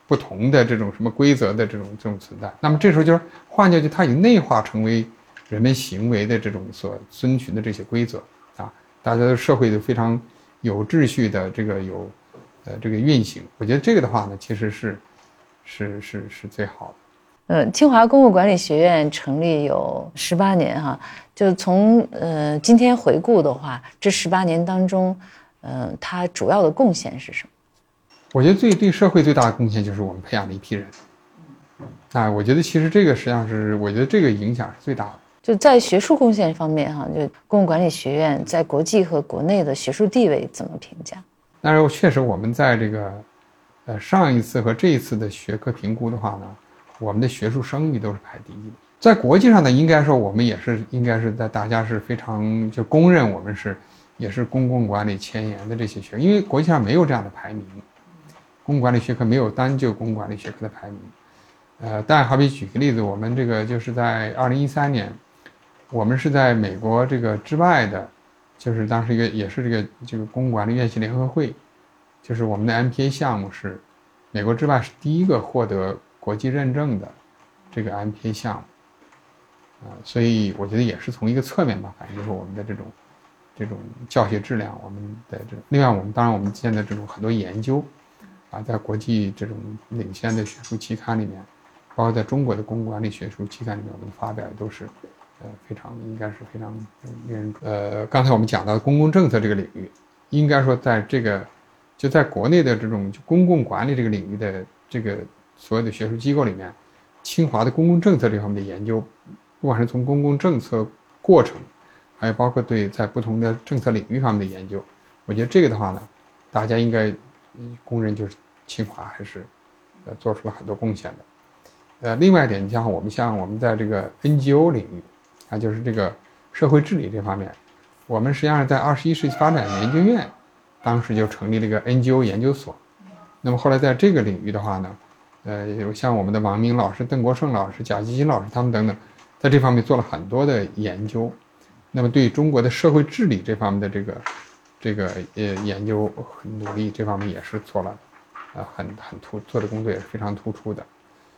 不同的这种什么规则的这种这种存在。那么这时候就是换句话，它已经内化成为人们行为的这种所遵循的这些规则啊，大家的社会都非常有秩序的这个有呃这个运行。我觉得这个的话呢，其实是是是是最好的。呃，清华公共管理学院成立有十八年哈，就从呃今天回顾的话，这十八年当中，呃，它主要的贡献是什么？我觉得最对社会最大的贡献就是我们培养了一批人。啊，我觉得其实这个实际上是，我觉得这个影响是最大的。就在学术贡献方面哈，就公共管理学院在国际和国内的学术地位怎么评价？但是确实我们在这个呃上一次和这一次的学科评估的话呢。我们的学术声誉都是排第一，在国际上呢，应该说我们也是应该是在大家是非常就公认我们是也是公共管理前沿的这些学，因为国际上没有这样的排名，公共管理学科没有单就公共管理学科的排名，呃，但好比举个例子，我们这个就是在二零一三年，我们是在美国这个之外的，就是当时一个也是这个这个公共管理院系联合会，就是我们的 MPA 项目是美国之外是第一个获得。国际认证的这个 MPA 项目，啊，所以我觉得也是从一个侧面吧，反映就是我们的这种这种教学质量，我们的这另外我们当然我们现在这种很多研究，啊，在国际这种领先的学术期刊里面，包括在中国的公共管理学术期刊里面，我们发表的都是呃非常应该是非常令人呃，刚才我们讲到公共政策这个领域，应该说在这个就在国内的这种公共管理这个领域的这个。所有的学术机构里面，清华的公共政策这方面的研究，不管是从公共政策过程，还有包括对在不同的政策领域方面的研究，我觉得这个的话呢，大家应该公认就是清华还是呃做出了很多贡献的。呃，另外一点，你像我们像我们在这个 NGO 领域，啊，就是这个社会治理这方面，我们实际上在二十一世纪发展研究院，当时就成立了一个 NGO 研究所。那么后来在这个领域的话呢，呃，有像我们的王明老师、邓国胜老师、贾基金老师他们等等，在这方面做了很多的研究。那么，对中国的社会治理这方面的这个这个呃研究努力，这方面也是做了，呃，很很突做的工作也是非常突出的。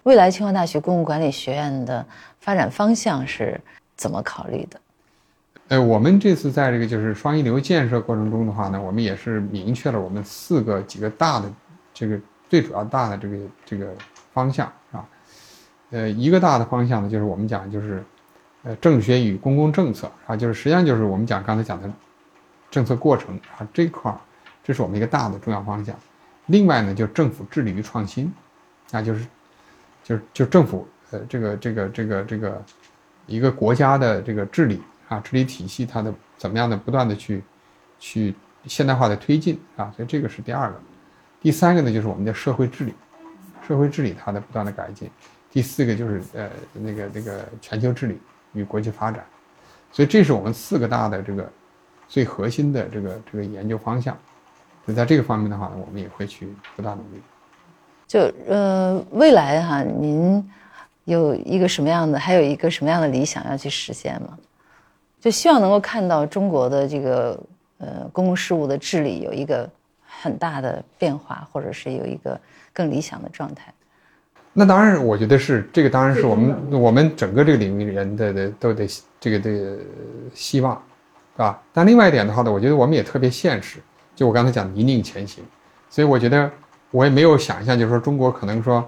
未来清华大学公共管理学院的发展方向是怎么考虑的？呃，我们这次在这个就是双一流建设过程中的话呢，我们也是明确了我们四个几个大的这个。最主要大的这个这个方向是吧？呃，一个大的方向呢，就是我们讲就是，呃，政学与公共政策啊，就是实际上就是我们讲刚才讲的政策过程啊这块儿，这是我们一个大的重要方向。另外呢，就政府致力于创新，啊，就是就是就政府呃这个这个这个这个一个国家的这个治理啊治理体系它的怎么样的不断的去去现代化的推进啊，所以这个是第二个。第三个呢，就是我们的社会治理，社会治理它的不断的改进。第四个就是呃那个那个全球治理与国际发展，所以这是我们四个大的这个最核心的这个这个研究方向。就在这个方面的话呢，我们也会去不断努力。就呃未来哈，您有一个什么样的，还有一个什么样的理想要去实现吗？就希望能够看到中国的这个呃公共事务的治理有一个。很大的变化，或者是有一个更理想的状态。那当然，我觉得是这个，当然是我们我们整个这个领域人的的都得这个这个希望，是吧？但另外一点的话呢，我觉得我们也特别现实，就我刚才讲泥泞前行，所以我觉得我也没有想象，就是说中国可能说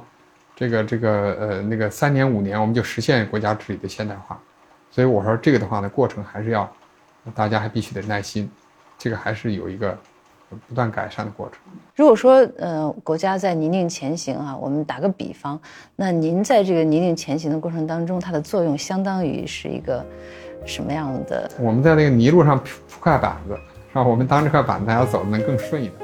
这个这个呃那个三年五年我们就实现国家治理的现代化，所以我说这个的话呢，过程还是要大家还必须得耐心，这个还是有一个。不断改善的过程。如果说，呃，国家在泥泞前行啊，我们打个比方，那您在这个泥泞前行的过程当中，它的作用相当于是一个什么样的？我们在那个泥路上铺块板子，是吧？我们当这块板子，大家走的能更顺一点。